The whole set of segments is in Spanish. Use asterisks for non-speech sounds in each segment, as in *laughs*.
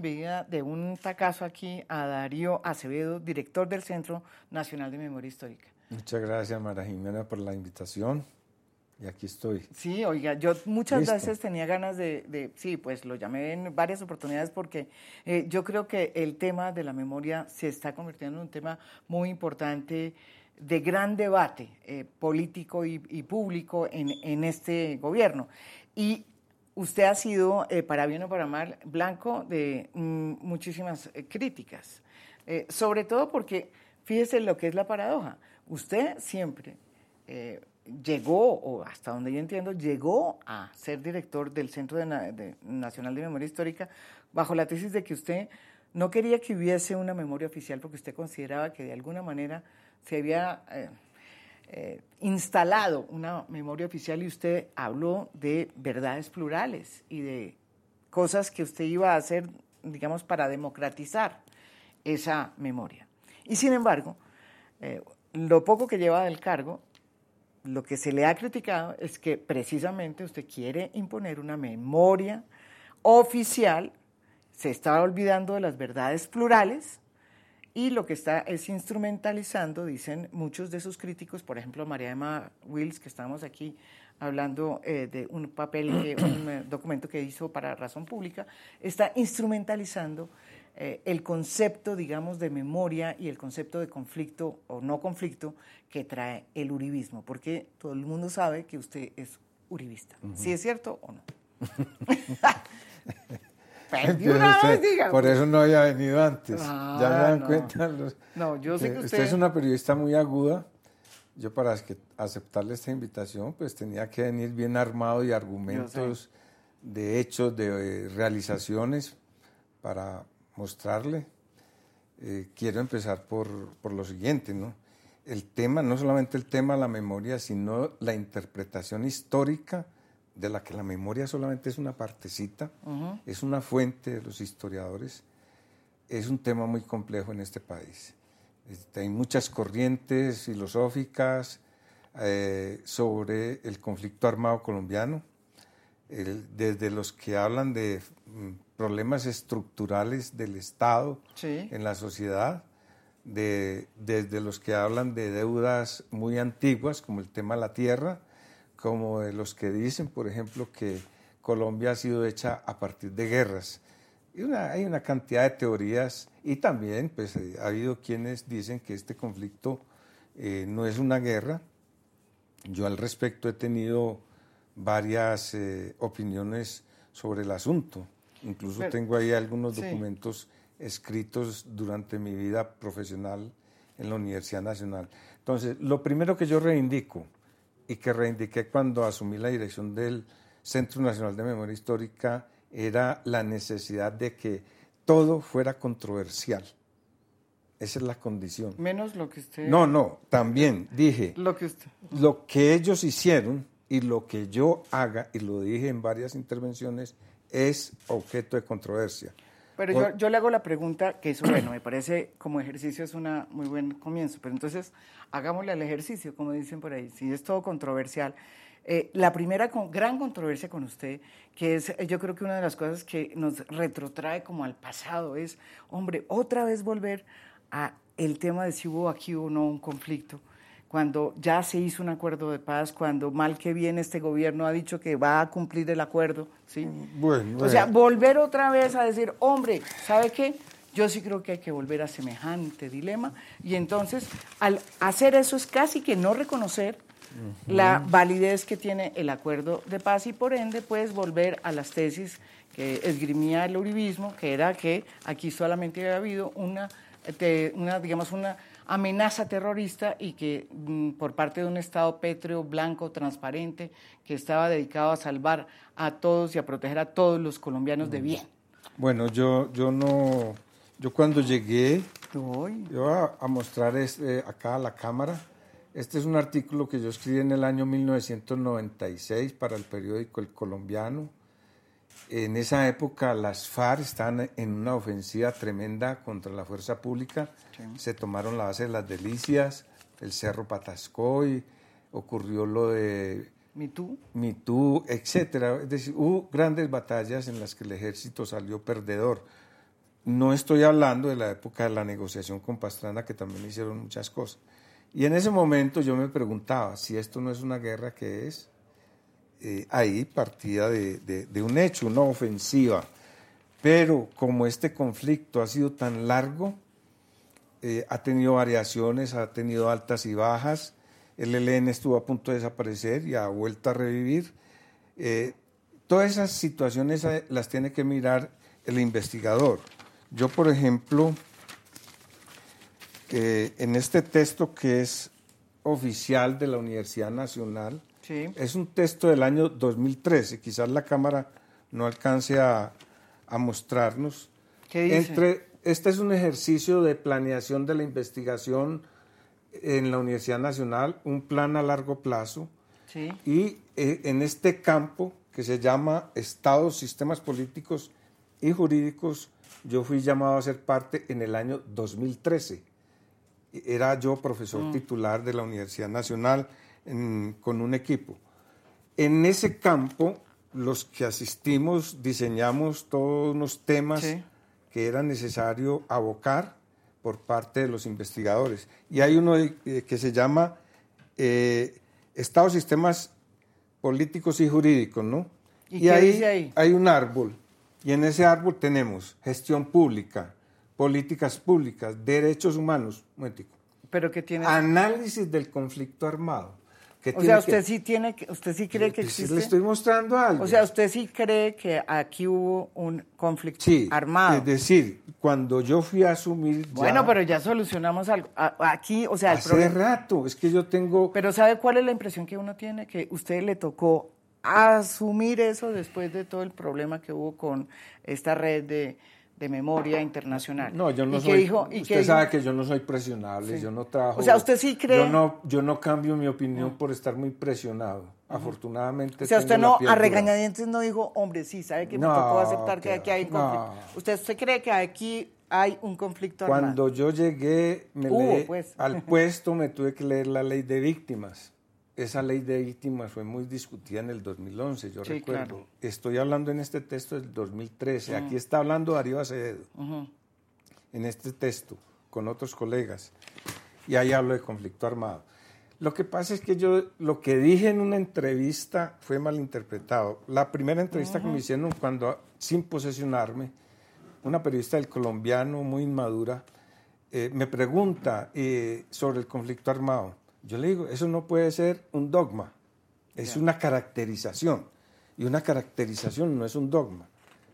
bienvenida de un tacazo aquí a Darío Acevedo, director del Centro Nacional de Memoria Histórica. Muchas gracias, Mara Jimena, por la invitación. Y aquí estoy. Sí, oiga, yo muchas veces tenía ganas de, sí, pues lo llamé en varias oportunidades porque eh, yo creo que el tema de la memoria se está convirtiendo en un tema muy importante de gran debate eh, político y, público en, en, este gobierno. Y usted ha sido, eh, para bien o para mal, blanco de mm, muchísimas eh, críticas, eh, sobre todo porque, fíjese lo que es la paradoja, usted siempre llegó, o hasta donde yo entiendo, llegó a ser director del Centro Nacional de Memoria Histórica bajo la tesis de que usted no quería que hubiese una memoria oficial porque usted consideraba que de alguna manera se había eh, instalado una memoria oficial y usted habló de verdades plurales y de cosas que usted iba a hacer, digamos, para democratizar esa memoria. Y sin embargo, eh, lo poco que lleva del cargo, lo que se le ha criticado es que precisamente usted quiere imponer una memoria oficial, se está olvidando de las verdades plurales y lo que está es instrumentalizando, dicen muchos de sus críticos, por ejemplo, María Emma Wills, que estamos aquí hablando eh, de un papel, *clears throat* un eh, documento que hizo para Razón Pública, está instrumentalizando eh, el concepto, digamos, de memoria y el concepto de conflicto o no conflicto que trae el uribismo, porque todo el mundo sabe que usted es uribista. ¿Sí es cierto o no? *laughs* Por eso no había venido antes. ya me ah, dan cuenta. no, yo sé que usted... es una periodista muy aguda. Yo para aceptarle esta invitación, pues tenía que venir bien armado y argumentos de hechos, de eh, realizaciones para mostrarle. Eh, quiero empezar por, por lo siguiente, ¿no? El tema, no solamente el tema de la memoria, sino la interpretación histórica de la que la memoria solamente es una partecita, es una fuente de los historiadores, es un tema muy complejo en este país. Este, hay muchas corrientes filosóficas eh, sobre el conflicto armado colombiano, desde los que hablan de mm, problemas estructurales del Estado en la sociedad, desde los que hablan de deudas muy antiguas, como el tema de la tierra, como de los que dicen, por ejemplo, que Colombia ha sido hecha a partir de guerras. Y hay una cantidad de teorías y también pues, eh, ha habido quienes dicen que este conflicto eh, no es una guerra. Yo al respecto he tenido varias eh, opiniones sobre el asunto. Incluso tengo ahí algunos documentos escritos durante mi vida profesional en la Universidad Nacional. Entonces, lo primero que yo reivindico y que reivindiqué cuando asumí la dirección del Centro Nacional de Memoria Histórica era la necesidad de que todo fuera controversial. Esa es la condición. Menos lo que usted... No, no, también dije... Lo que usted... Lo que ellos hicieron y lo que yo haga, y lo dije en varias intervenciones, es objeto de controversia. Pero yo, yo, le hago la pregunta, que es bueno, me parece como ejercicio es un muy buen comienzo, pero entonces hagámosle el ejercicio, como dicen por ahí, si es todo controversial. Eh, la primera gran controversia con usted, que es yo creo que una de las cosas que nos retrotrae como al pasado, es, hombre, otra vez volver a el tema de si hubo aquí o no un conflicto cuando ya se hizo un acuerdo de paz, cuando mal que bien este gobierno ha dicho que va a cumplir el acuerdo, ¿sí? Bueno, o sea, volver otra vez a decir, hombre, ¿sabe qué? Yo sí creo que hay que volver a semejante dilema y entonces al hacer eso es casi que no reconocer la validez que tiene el acuerdo de paz y por ende puedes volver a las tesis que esgrimía el uribismo, que era que aquí solamente había habido una, una digamos, una amenaza terrorista y que mm, por parte de un Estado pétreo, blanco, transparente, que estaba dedicado a salvar a todos y a proteger a todos los colombianos de bien. Bueno, yo, yo no, yo cuando llegué, yo a, a mostrar este, acá a la cámara, este es un artículo que yo escribí en el año 1996 para el periódico El Colombiano en esa época las FARC estaban en una ofensiva tremenda contra la fuerza pública. Se tomaron la base de las Delicias, el Cerro Patascoy, ocurrió lo de Mitú, Mitú, etcétera. Es decir, hubo grandes batallas en las que el ejército salió perdedor. no estoy hablando de la época de la negociación con Pastrana, que también hicieron muchas cosas. Y en ese momento yo me preguntaba si esto no es una guerra que es eh, ahí partida de, un hecho, una ofensiva. Pero como este conflicto ha sido tan largo, eh, ha tenido variaciones, ha tenido altas y bajas, el ELN estuvo a punto de desaparecer y ha vuelto a revivir. Eh, todas esas situaciones las tiene que mirar el investigador. Yo, por ejemplo, en este texto que es oficial de la Universidad Nacional, es un texto del año 2013, quizás la cámara no alcance a, mostrarnos. ¿Qué dice? Entre, este es un ejercicio de planeación de la investigación en la Universidad Nacional, un plan a largo plazo. Y eh, en este campo que se llama Estados, Sistemas Políticos y Jurídicos, yo fui llamado a ser parte en el año 2013. Era yo profesor mm. titular de la Universidad Nacional con un equipo. En ese campo, los que asistimos diseñamos todos unos temas que era necesario abocar por parte de los investigadores. Y hay uno eh, que se llama eh, Estado, Sistemas Políticos y Jurídicos, ¿no? Y, ahí, hay un árbol, y en ese árbol tenemos gestión pública, políticas públicas, derechos humanos, Pero que tiene... Análisis del conflicto armado o sea, usted sí tiene, usted sí cree que existe. le estoy mostrando algo. O sea, usted sí cree que aquí hubo un conflicto sí, armado. Es decir, cuando yo fui a asumir. Bueno, pero ya solucionamos algo. Aquí, o sea, el hace rato. Es que yo tengo. Pero sabe cuál es la impresión que uno tiene que usted le tocó asumir eso después de todo el problema que hubo con esta red de de memoria internacional. No, yo no soy. usted sabe que yo no soy presionable, yo no trabajo. O sea, usted sí cree. Yo no, yo no cambio mi opinión por estar muy presionado. Afortunadamente. O sea, usted no, a regañadientes no dijo, hombre, sí, sabe que me tocó aceptar que aquí hay conflicto. ¿Usted, ¿Usted cree que aquí hay un conflicto armado? Cuando yo llegué me pues. al puesto, me tuve que leer la ley de víctimas esa ley de víctimas fue muy discutida en el 2011, yo recuerdo. Estoy hablando en este texto del 2013. Aquí está hablando Darío Acevedo, en este texto, con otros colegas. Y ahí hablo de conflicto armado. Lo que pasa es que yo lo que dije en una entrevista fue malinterpretado. La primera entrevista que me hicieron cuando, sin posesionarme, una periodista del colombiano muy inmadura, eh, me pregunta eh, sobre el conflicto armado. Yo le digo, eso no puede ser un dogma, es una caracterización. Y una caracterización no es un dogma.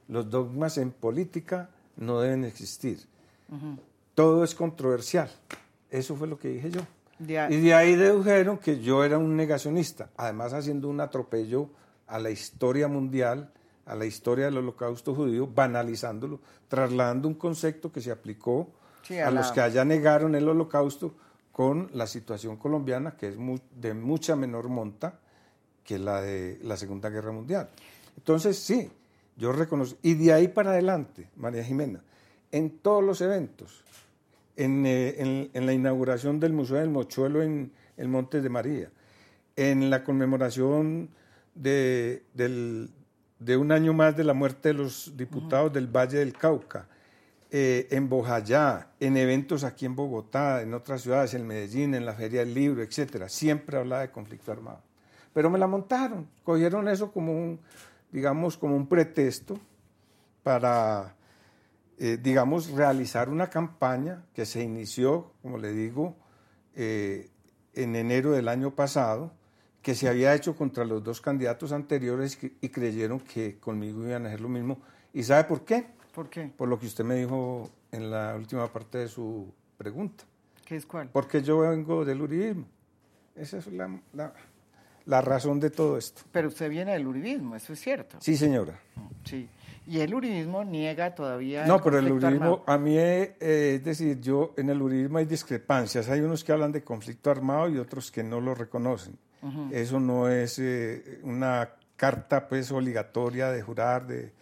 Los dogmas en política no deben existir. Todo es controversial. Eso fue lo que dije yo. Y de ahí dedujeron que yo era un negacionista, además haciendo un atropello a la historia mundial, a la historia del holocausto judío, banalizándolo, trasladando un concepto que se aplicó a, los que allá negaron el holocausto con la situación colombiana, que es de mucha menor monta que la de la Segunda Guerra Mundial. Entonces, sí, yo reconozco. Y de ahí para adelante, María Jimena, en todos los eventos, en, eh, la inauguración del Museo del Mochuelo en el Monte de María, en la conmemoración de, un año más de la muerte de los diputados del Valle del Cauca, eh, en Bojayá, en eventos aquí en Bogotá, en otras ciudades, en Medellín, en la Feria del Libro, etcétera, siempre hablaba de conflicto armado. Pero me la montaron, cogieron eso como un, digamos, como un pretexto para, eh, digamos, realizar una campaña que se inició, como le digo, eh, en enero del año pasado, que se había hecho contra los dos candidatos anteriores y creyeron que conmigo iban a hacer lo mismo. ¿Y sabe por qué? ¿Por qué? Por lo que usted me dijo en la última parte de su pregunta. ¿Qué es cuál? Porque yo vengo del uribismo. Esa es la, la, razón de todo esto. Pero usted viene del uribismo, eso es cierto. Sí, señora. Sí. Y el uribismo niega todavía. No, pero el uribismo, a mí, eh, es decir, yo en el uribismo hay discrepancias. Hay unos que hablan de conflicto armado y otros que no lo reconocen. Eso no es eh, una carta pues obligatoria de jurar, de,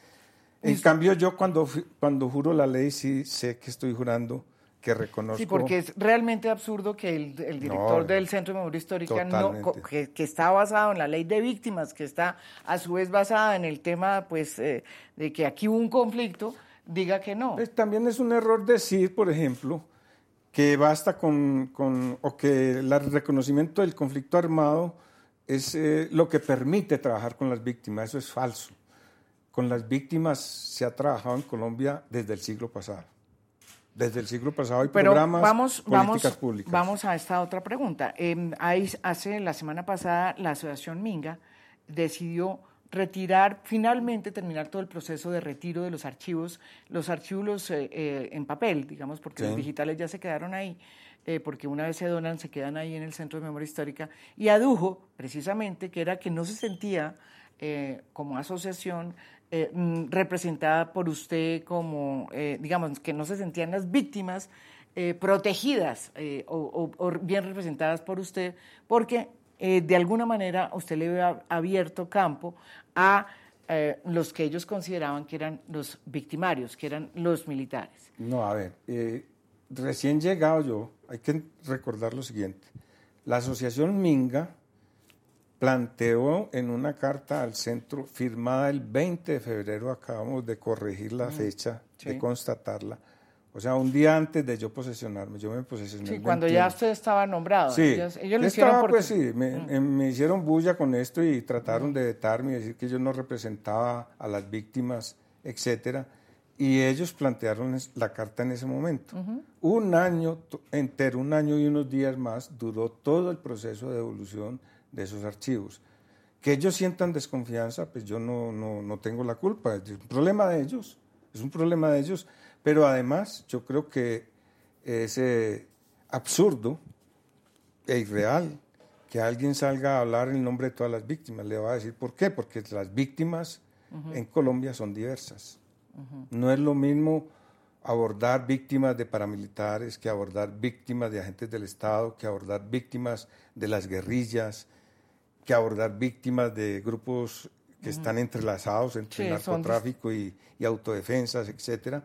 en cambio, yo cuando, cuando juro la ley sí sé que estoy jurando que reconozco. Sí, porque es realmente absurdo que el, director del Centro de Memoria Histórica, no, que, está basado en la ley de víctimas, que está a su vez basada en el tema pues, eh, de que aquí hubo un conflicto, diga que no. Pues, también es un error decir, por ejemplo, que basta con, con o que el reconocimiento del conflicto armado es eh, lo que permite trabajar con las víctimas. Eso es falso. Con las víctimas se ha trabajado en Colombia desde el siglo pasado. Desde el siglo pasado hay Pero programas, vamos, políticas vamos, públicas. Vamos a esta otra pregunta. Eh, hace la semana pasada la Asociación Minga decidió retirar, finalmente terminar todo el proceso de retiro de los archivos, los archivos eh, eh, en papel, digamos, porque los digitales ya se quedaron ahí, eh, porque una vez se donan, se quedan ahí en el Centro de Memoria Histórica, y adujo precisamente que era que no se sentía como asociación mm, representada por usted como, digamos, que no se sentían las víctimas protegidas o, o bien representadas por usted, porque eh, de alguna manera usted le había abierto campo a eh, los que ellos consideraban que eran los victimarios, que eran los militares. No, a ver, eh, recién llegado yo, hay que recordar lo siguiente. La asociación Minga planteó en una carta al centro firmada el 20 de febrero, acabamos de corregir la fecha, de constatarla, o sea, un día antes de yo posesionarme, yo me posesioné. Sí, cuando ya usted estaba nombrado. Sí, ellos, lo hicieron pues sí, mm. em, me, hicieron bulla con esto y trataron mm. de vetarme y decir que yo no representaba a las víctimas, etcétera. Y ellos plantearon la carta en ese momento. Un año entero, un año y unos días más, duró todo el proceso de evolución de esos archivos. Que ellos sientan desconfianza, pues yo no, no, no tengo la culpa. Es un problema de ellos. Es un problema de ellos pero además yo creo que es eh, absurdo e irreal que alguien salga a hablar en nombre de todas las víctimas. Le voy a decir por qué, porque las víctimas en Colombia son diversas. No es lo mismo abordar víctimas de paramilitares que abordar víctimas de agentes del Estado, que abordar víctimas de las guerrillas, que abordar víctimas de grupos que están entrelazados entre narcotráfico y, y, autodefensas, etcétera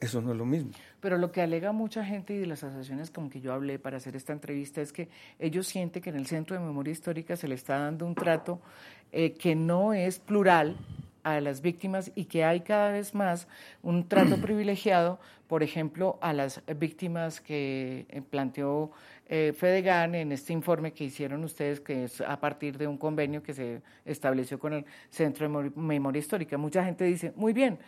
eso no es lo mismo. Pero lo que alega mucha gente y de las asociaciones con que yo hablé para hacer esta entrevista es que ellos sienten que en el Centro de Memoria Histórica se le está dando un trato eh, que no es plural a las víctimas y que hay cada vez más un trato *clears throat* privilegiado, por ejemplo, a las víctimas que eh, planteó eh, Fedegan en este informe que hicieron ustedes, que es a partir de un convenio que se estableció con el Centro de Memoria Histórica. Mucha gente dice, muy bien,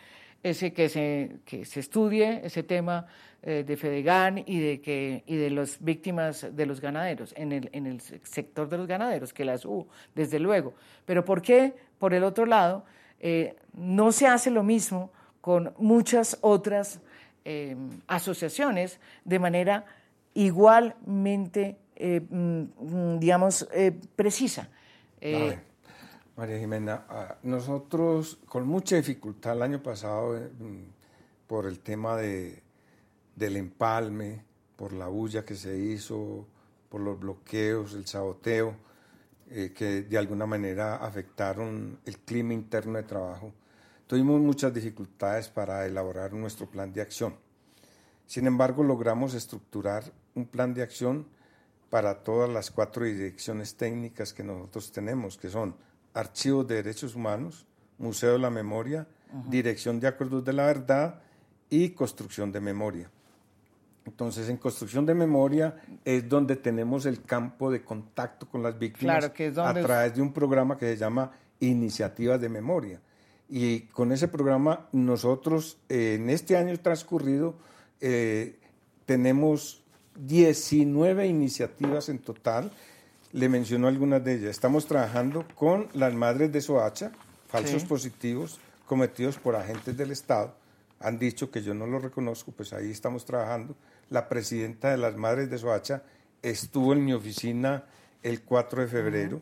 ese que se, que se estudie ese tema eh, de Fedegan y de que y de las víctimas de los ganaderos en el, en el sector de los ganaderos que las hubo desde luego pero por qué por el otro lado eh, no se hace lo mismo con muchas otras eh, asociaciones de manera igualmente mm, digamos precisa María Jimena, ah, nosotros con mucha dificultad el año pasado, eh, mm, por el tema de, del empalme, por la bulla que se hizo, por los bloqueos, el saboteo, eh, que de alguna manera afectaron el clima interno de trabajo, tuvimos muchas dificultades para elaborar nuestro plan de acción. Sin embargo, logramos estructurar un plan de acción para todas las cuatro direcciones técnicas que nosotros tenemos, que son Archivos de Derechos Humanos, Museo de la Memoria, Dirección de Acuerdos de la Verdad y Construcción de Memoria. Entonces, en construcción de memoria es donde tenemos el campo de contacto con las víctimas a través de un programa que se llama Iniciativas de Memoria. Y con ese programa nosotros eh, en este año transcurrido eh, tenemos 19 iniciativas en total le menciono algunas de ellas. Estamos trabajando con las madres de Soacha, falsos positivos cometidos por agentes del Estado. Han dicho que yo no lo reconozco, pues ahí estamos trabajando. La presidenta de las madres de Soacha estuvo en mi oficina el 4 de febrero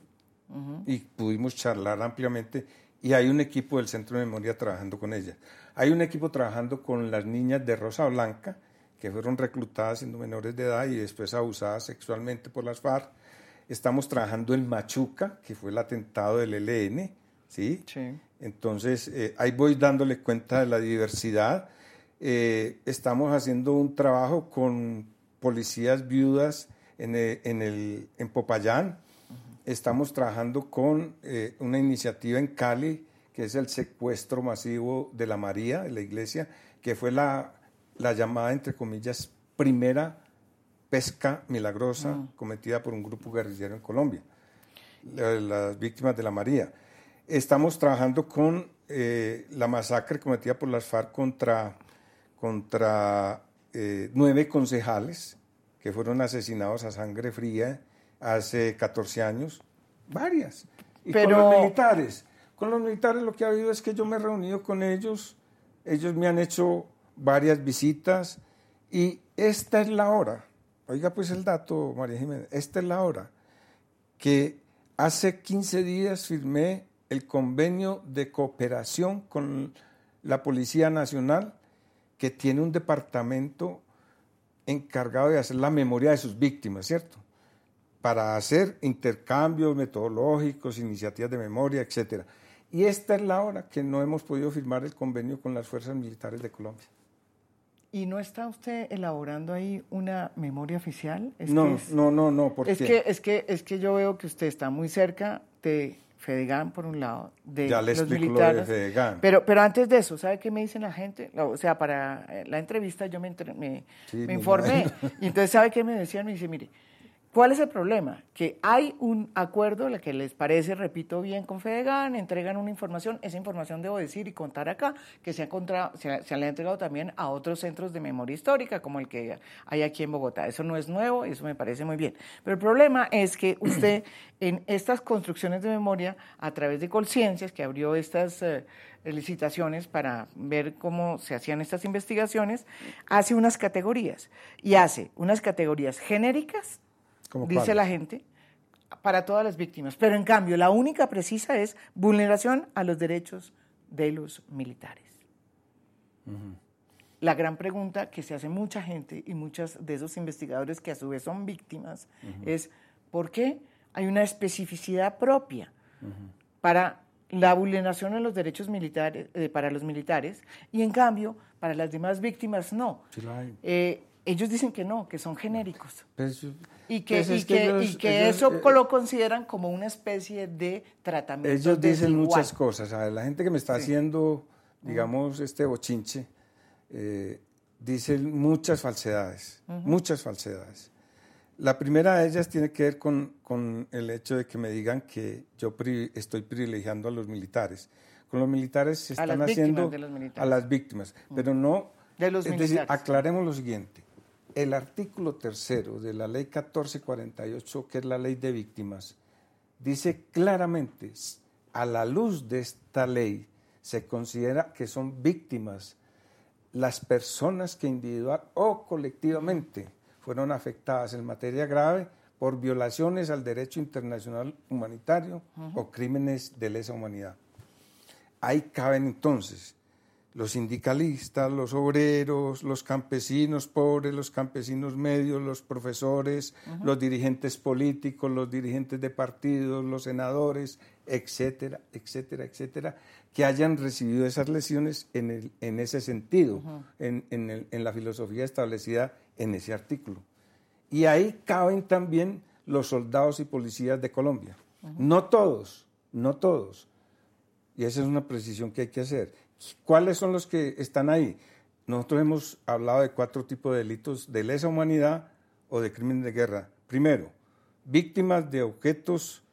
y pudimos charlar ampliamente y hay un equipo del Centro de Memoria trabajando con ella. Hay un equipo trabajando con las niñas de Rosa Blanca, que fueron reclutadas siendo menores de edad y después abusadas sexualmente por las FARC. Estamos trabajando en Machuca, que fue el atentado del ELN, ¿sí? Entonces, eh, ahí voy dándole cuenta de la diversidad. Eh, estamos haciendo un trabajo con policías viudas en, eh, el, en, Popayán. Estamos trabajando con una iniciativa en Cali, que es el secuestro masivo de la María, de la iglesia, que fue la, la llamada, entre comillas, primera pesca milagrosa mm. cometida por un grupo guerrillero en Colombia, las víctimas de la María. Estamos trabajando con eh, la masacre cometida por las FARC contra, contra eh, nueve concejales que fueron asesinados a sangre fría hace 14 años, varias. Y con los militares. Con los militares lo que ha habido es que yo me he reunido con ellos, ellos me han hecho varias visitas y esta es la hora, oiga pues el dato, María Jiménez, esta es la hora que hace 15 días firmé el convenio de cooperación con la Policía Nacional, que tiene un departamento encargado de hacer la memoria de sus víctimas, ¿cierto? Para hacer intercambios metodológicos, iniciativas de memoria, etc. Y esta es la hora que no hemos podido firmar el convenio con las fuerzas militares de Colombia. ¿Y no está usted elaborando ahí una memoria oficial? no, no, no, no, ¿por es Que, es, que, es que yo veo que usted está muy cerca de Fedegan, por un lado, de ya le los militares. Lo de Fedegan. Pero, pero antes de eso, ¿sabe qué me dicen la gente? O sea, para eh, la entrevista yo me, me, me informé. Y entonces, ¿sabe qué me decían? Me dice, mire, ¿Cuál es el problema? Que hay un acuerdo, la que les parece, repito bien, con Fedegan, entregan una información, esa información debo decir y contar acá, que se, ha se, se, le ha entregado también a otros centros de memoria histórica, como el que hay aquí en Bogotá. Eso no es nuevo, eso me parece muy bien. Pero el problema es que *clears throat* usted, en estas construcciones de memoria, a través de Colciencias, que abrió estas... Eh, licitaciones para ver cómo se hacían estas investigaciones, hace unas categorías y hace unas categorías genéricas dice la gente, para todas las víctimas. Pero en cambio, la única precisa es vulneración a los derechos de los militares. La gran pregunta que se hace mucha gente y muchos de esos investigadores que a su vez son víctimas es ¿por qué hay una especificidad propia para la vulneración de los derechos militares eh, para los militares y en cambio para las demás víctimas no? Eh, ellos dicen que no, que son genéricos. Pues, y que, pues y que, eso eh, lo consideran como una especie de tratamiento. Ellos dicen muchas cosas. La gente que me está haciendo, digamos, este bochinche, eh, dice muchas falsedades, muchas falsedades. La primera de ellas tiene que ver con, con, el hecho de que me digan que yo estoy privilegiando a los militares. Con los militares se están haciendo a las víctimas, pero no... De los es militares. decir, aclaremos lo siguiente el artículo tercero de la ley 1448, que es la ley de víctimas, dice claramente, a la luz de esta ley, se considera que son víctimas las personas que individual o colectivamente fueron afectadas en materia grave por violaciones al derecho internacional humanitario o crímenes de lesa humanidad. Ahí caben entonces los sindicalistas, los obreros, los campesinos pobres, los campesinos medios, los profesores, los dirigentes políticos, los dirigentes de partidos, los senadores, etcétera, etcétera, etcétera, que hayan recibido esas lesiones en, el, en ese sentido, en, en la filosofía establecida en ese artículo. Y ahí caben también los soldados y policías de Colombia. No todos, no todos. Y esa es una precisión que hay que hacer. ¿Cuáles son los que están ahí? Nosotros hemos hablado de cuatro tipos de delitos de lesa humanidad o de crimen de guerra. Primero, víctimas de objetos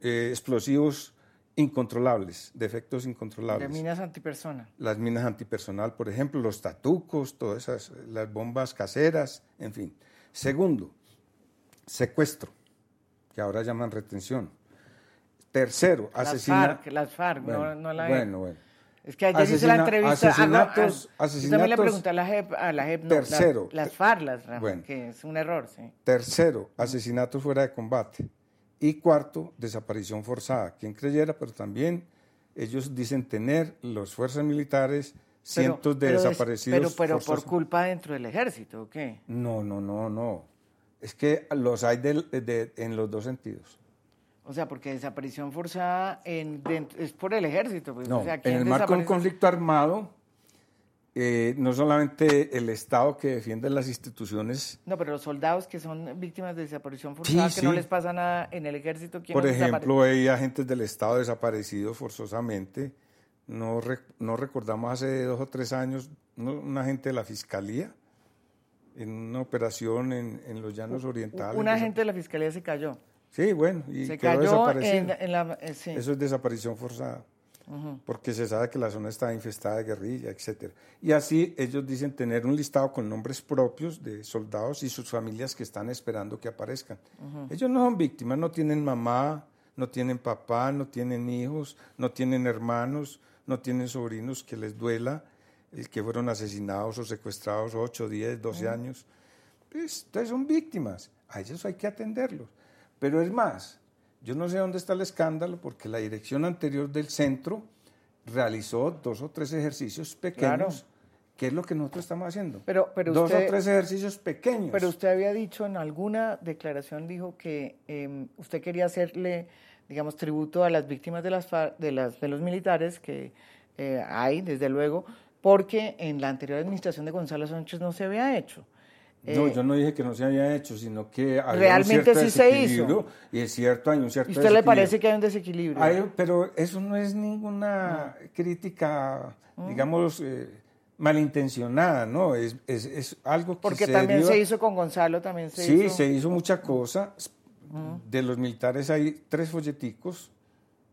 eh, explosivos incontrolables, de efectos incontrolables. De minas antipersonal. Las minas antipersonal, por ejemplo, los tatucos, todas esas, las bombas caseras, en fin. Segundo, secuestro, que ahora llaman retención. Tercero, asesinato. Las FARC, no, no la Bueno, bueno. Es que ayer hice la entrevista. Asesinatos, asesinatos. También le pregunté a la JEP, a la JEP no, tercero. las farlas, que es un error, sí. Tercero, asesinatos fuera de combate. Y cuarto, desaparición forzada. Quien creyera, pero también ellos dicen tener las fuerzas militares cientos de desaparecidos. pero, pero por culpa dentro del ejército, ¿o qué? No, no, no, no. Es que los hay en los dos sentidos. O sea, porque desaparición forzada en, es por el ejército. Pues, no, en el marco de un conflicto armado, eh, no solamente el Estado que defiende las instituciones. No, pero los soldados que son víctimas de desaparición forzada, que no les pasa nada en el ejército. Por ejemplo, hay agentes del Estado desaparecidos forzosamente no, no recordamos hace dos o tres años un agente de la Fiscalía en una operación en, en los Llanos Orientales. Un agente de la Fiscalía se cayó. Sí, bueno, y se cayó en, la... Eh, Eso es desaparición forzada, porque se sabe que la zona está infestada de guerrilla, etcétera. Y así ellos dicen tener un listado con nombres propios de soldados y sus familias que están esperando que aparezcan. Ellos no son víctimas, no tienen mamá, no tienen papá, no tienen hijos, no tienen hermanos, no tienen sobrinos que les duela el que fueron asesinados o secuestrados 8, 10, 12 años. Pues, entonces son víctimas, a ellos hay que atenderlos. Pero es más, yo no sé dónde está el escándalo porque la dirección anterior del centro realizó dos o tres ejercicios pequeños. ¿Qué es lo que nosotros estamos haciendo? Pero, pero dos o tres ejercicios pequeños. Pero usted había dicho en alguna declaración, dijo que em, usted quería hacerle, digamos, tributo a las víctimas de, las, de, las, de los militares que eh, hay, desde luego, porque en la anterior administración de Gonzalo Sánchez no se había hecho. No, eh, yo no dije que no se había hecho, sino que había realmente un cierto sí se hizo. Y es cierto, hay un cierto ¿Y usted le parece que hay un desequilibrio? pero eso no es ninguna crítica, mm. digamos, eh, malintencionada, ¿no? Es, es, es algo que Porque también se hizo con Gonzalo, también se hizo. Sí, se hizo mucha cosa. Mm. De los militares hay tres folleticos.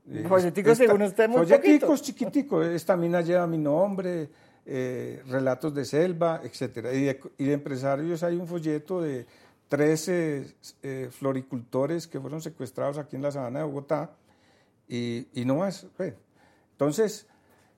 Eh, folleticos, según usted, muy Folleticos chiquiticos. Esta mina lleva mi nombre eh, relatos de selva, etcétera. Y de, empresarios hay un folleto de 13 eh, floricultores que fueron secuestrados aquí en la sabana de Bogotá y, no más. Pues. Entonces...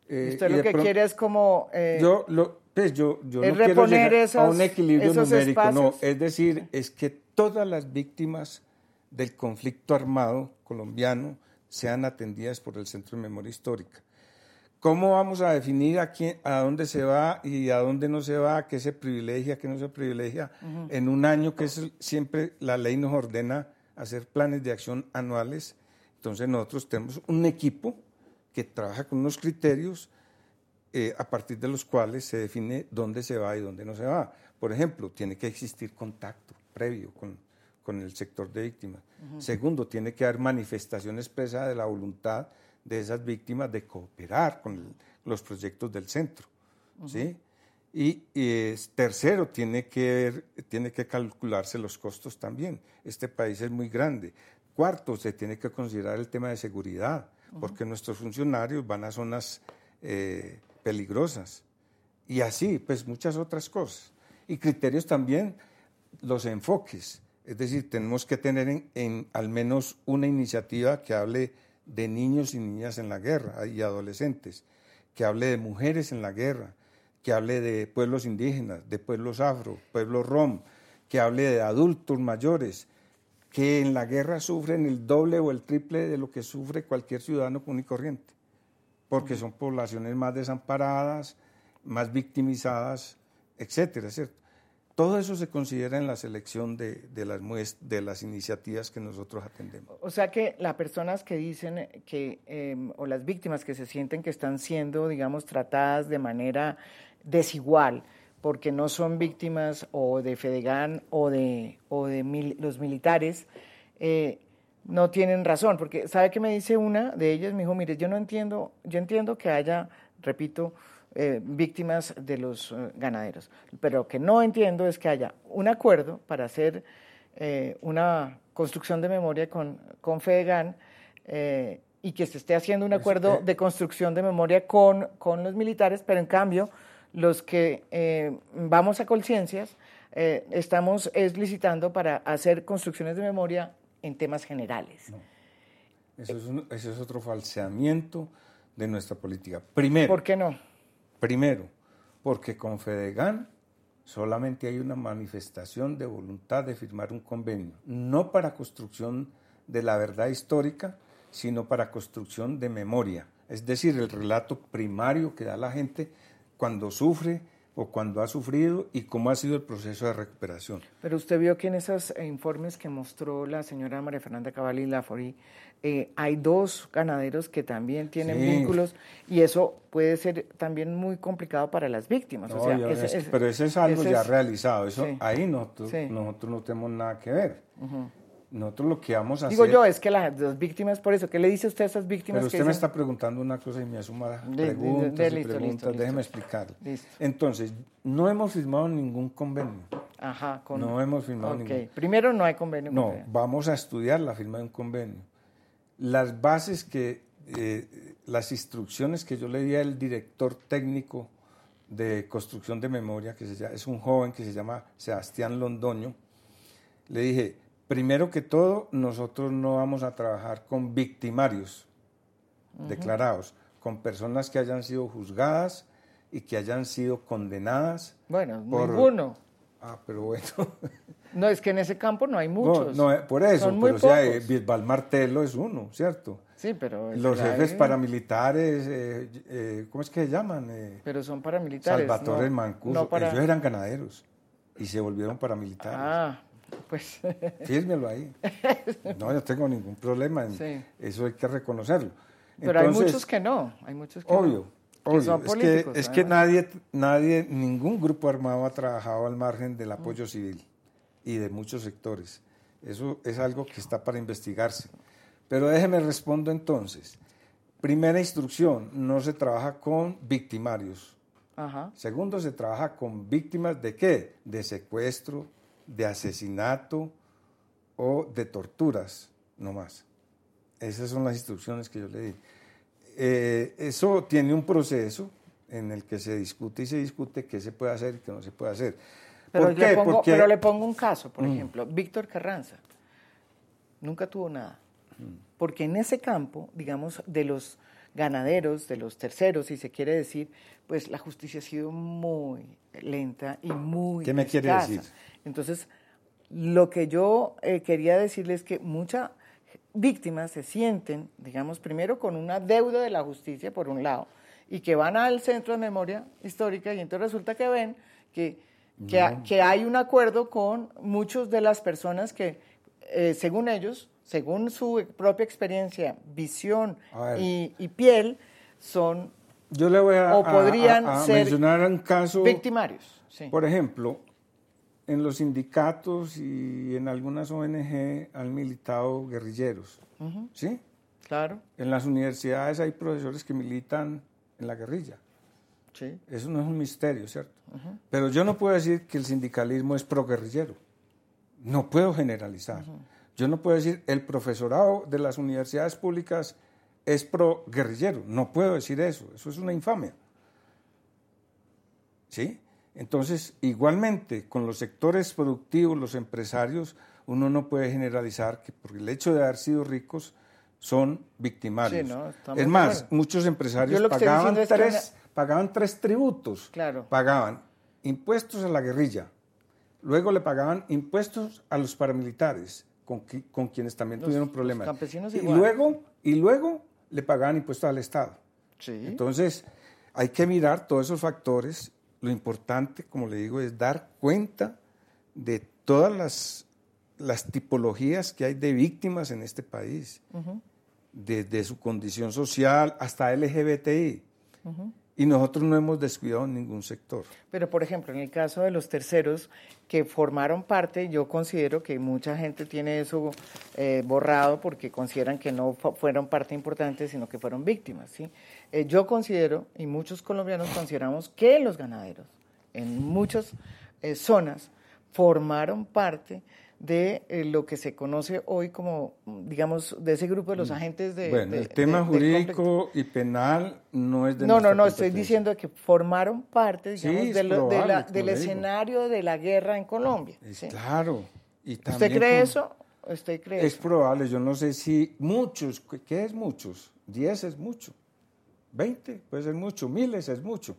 Eh, usted lo que quiere es como... yo, lo, pues yo, yo no quiero llegar a un equilibrio numérico, no. Es decir, es que todas las víctimas del conflicto armado colombiano sean atendidas por el Centro de Memoria Histórica. ¿Cómo vamos a definir a, quién, a dónde se va y a dónde no se va, qué se privilegia, qué no se privilegia? En un año que es siempre la ley nos ordena hacer planes de acción anuales. Entonces nosotros tenemos un equipo que trabaja con unos criterios eh, a partir de los cuales se define dónde se va y dónde no se va. Por ejemplo, tiene que existir contacto previo con, con el sector de víctimas. Segundo, tiene que haber manifestación expresa de la voluntad de esas víctimas de cooperar con los proyectos del centro. ¿sí? Y, tercero, tiene que, tiene que calcularse los costos también. Este país es muy grande. Cuarto, se tiene que considerar el tema de seguridad, porque nuestros funcionarios van a zonas eh, peligrosas. Y así, pues muchas otras cosas. Y criterios también, los enfoques. Es decir, tenemos que tener en al menos una iniciativa que hable de niños y niñas en la guerra y adolescentes, que hable de mujeres en la guerra, que hable de pueblos indígenas, de pueblos afro, pueblos rom, que hable de adultos mayores, que en la guerra sufren el doble o el triple de lo que sufre cualquier ciudadano común y corriente, porque son poblaciones más desamparadas, más victimizadas, etcétera, ¿cierto? Todo eso se considera en la selección de, las, de las iniciativas que nosotros atendemos. O sea que las personas que dicen que, em, o las víctimas que se sienten que están siendo, digamos, tratadas de manera desigual, porque no son víctimas o de Fedegan o de, o de los militares, eh, no tienen razón, porque ¿sabe qué me dice una de ellas? Me dijo, mire, yo no entiendo, yo entiendo que haya, repito, eh, víctimas de los eh, ganaderos. Pero lo que no entiendo es que haya un acuerdo para hacer eh, una construcción de memoria con, con FEDEGAN y que se esté haciendo un acuerdo de construcción de memoria con, con los militares, pero en cambio los que vamos a conciencias estamos es licitando para hacer construcciones de memoria en temas generales. Eso, es eso es otro falseamiento de nuestra política. Primero. ¿Por qué no? Primero, porque con Fedegan solamente hay una manifestación de voluntad de firmar un convenio, no para construcción de la verdad histórica, sino para construcción de memoria, es decir, el relato primario que da la gente cuando sufre o cuando ha sufrido y cómo ha sido el proceso de recuperación. Pero usted vio que en esos informes que mostró la señora María Fernanda Cavalli Lafori, eh, hay dos ganaderos que también tienen vínculos y eso puede ser también muy complicado para las víctimas. pero ese es algo ya realizado, eso ahí nosotros, nosotros no tenemos nada que ver. nosotros lo que vamos a Digo hacer... yo, es que las, víctimas, por eso, ¿qué le dice usted a esas víctimas? Pero usted me está preguntando una cosa y me asuma preguntas de, y preguntas, déjeme explicar. Entonces, no hemos firmado ningún convenio. Ajá, con... No hemos firmado ningún. Primero no hay convenio. No, vamos a estudiar la firma de un convenio. Las bases que, eh, las instrucciones que yo le di al director técnico de construcción de memoria, que se es un joven que se llama Sebastián Londoño, le dije, primero que todo, nosotros no vamos a trabajar con victimarios declarados, con personas que hayan sido juzgadas y que hayan sido condenadas. Bueno, por... ninguno. Ah, pero bueno. *laughs* No, es que en ese campo no hay muchos. No, no por eso, pero o sea, eh, Bisbal Martelo es uno, ¿cierto? Sí, pero... Los jefes paramilitares, eh, eh, ¿cómo es que se llaman? pero son paramilitares. Salvatore Mancuso, ellos eran ganaderos y se volvieron paramilitares. Ah, pues... *laughs* Fírmelo ahí. No, no tengo ningún problema. En, Eso hay que reconocerlo. Pero hay muchos que no, hay muchos que Obvio. Obvio, es que, es que nadie, nadie, ningún grupo armado ha trabajado al margen del apoyo civil y de muchos sectores. Eso es algo que está para investigarse. Pero déjeme respondo entonces. Primera instrucción, no se trabaja con victimarios. Segundo, se trabaja con víctimas de qué? De secuestro, de asesinato o de torturas, no más. Esas son las instrucciones que yo le di. Eh, eso tiene un proceso en el que se discute y se discute qué se puede hacer y qué no se puede hacer. Pero, Le, pongo, pero le pongo un caso, por mm. ejemplo, Víctor Carranza nunca tuvo nada. Mm. Porque en ese campo, digamos, de los ganaderos, de los terceros, si se quiere decir, pues la justicia ha sido muy lenta y muy... ¿Qué me quiere decir? Entonces, lo que yo eh, quería decirles es que muchas víctimas se sienten, digamos, primero con una deuda de la justicia, por un lado, y que van al centro de memoria histórica y entonces resulta que ven que, que, hay un acuerdo con muchas de las personas que, eh, según ellos, según su propia experiencia, visión y, piel, son yo le voy a, o podrían ser mencionar un caso victimarios. Por ejemplo, en los sindicatos y en algunas ONG han militado guerrilleros, ¿sí? Claro. En las universidades hay profesores que militan en la guerrilla. Sí. Eso no es un misterio, ¿cierto? Pero yo no puedo decir que el sindicalismo es pro-guerrillero. No puedo generalizar. Yo no puedo decir el profesorado de las universidades públicas es pro-guerrillero. No puedo decir eso. Eso es una infamia. ¿Sí? Entonces, igualmente, con los sectores productivos, los empresarios, uno no puede generalizar que por el hecho de haber sido ricos son victimarios. es más, muchos empresarios pagaban tres, pagaban tres tributos. Claro. Pagaban impuestos a la guerrilla, luego le pagaban impuestos a los paramilitares, con, con quienes también tuvieron problemas. Campesinos y luego y luego le pagaban impuestos al Estado. Sí. Entonces, hay que mirar todos esos factores lo importante, como le digo, es dar cuenta de todas las, las tipologías que hay de víctimas en este país, desde su condición social hasta LGBTI. Y nosotros no hemos descuidado ningún sector. Pero, por ejemplo, en el caso de los terceros que formaron parte, yo considero que mucha gente tiene eso eh, borrado porque consideran que no fueron parte importante, sino que fueron víctimas. Eh, yo considero, y muchos colombianos consideramos, que los ganaderos en muchas eh, zonas formaron parte de eh, lo que se conoce hoy como, digamos, de ese grupo de los mm. agentes de... Bueno, el tema jurídico y penal no es de No, no, no, estoy diciendo que formaron parte, digamos, del escenario de la guerra en Colombia. Claro. Y ¿Usted cree eso? ¿Usted cree es probable, yo no sé si muchos, ¿qué es muchos? Diez es mucho. 20 puede ser mucho, miles es mucho.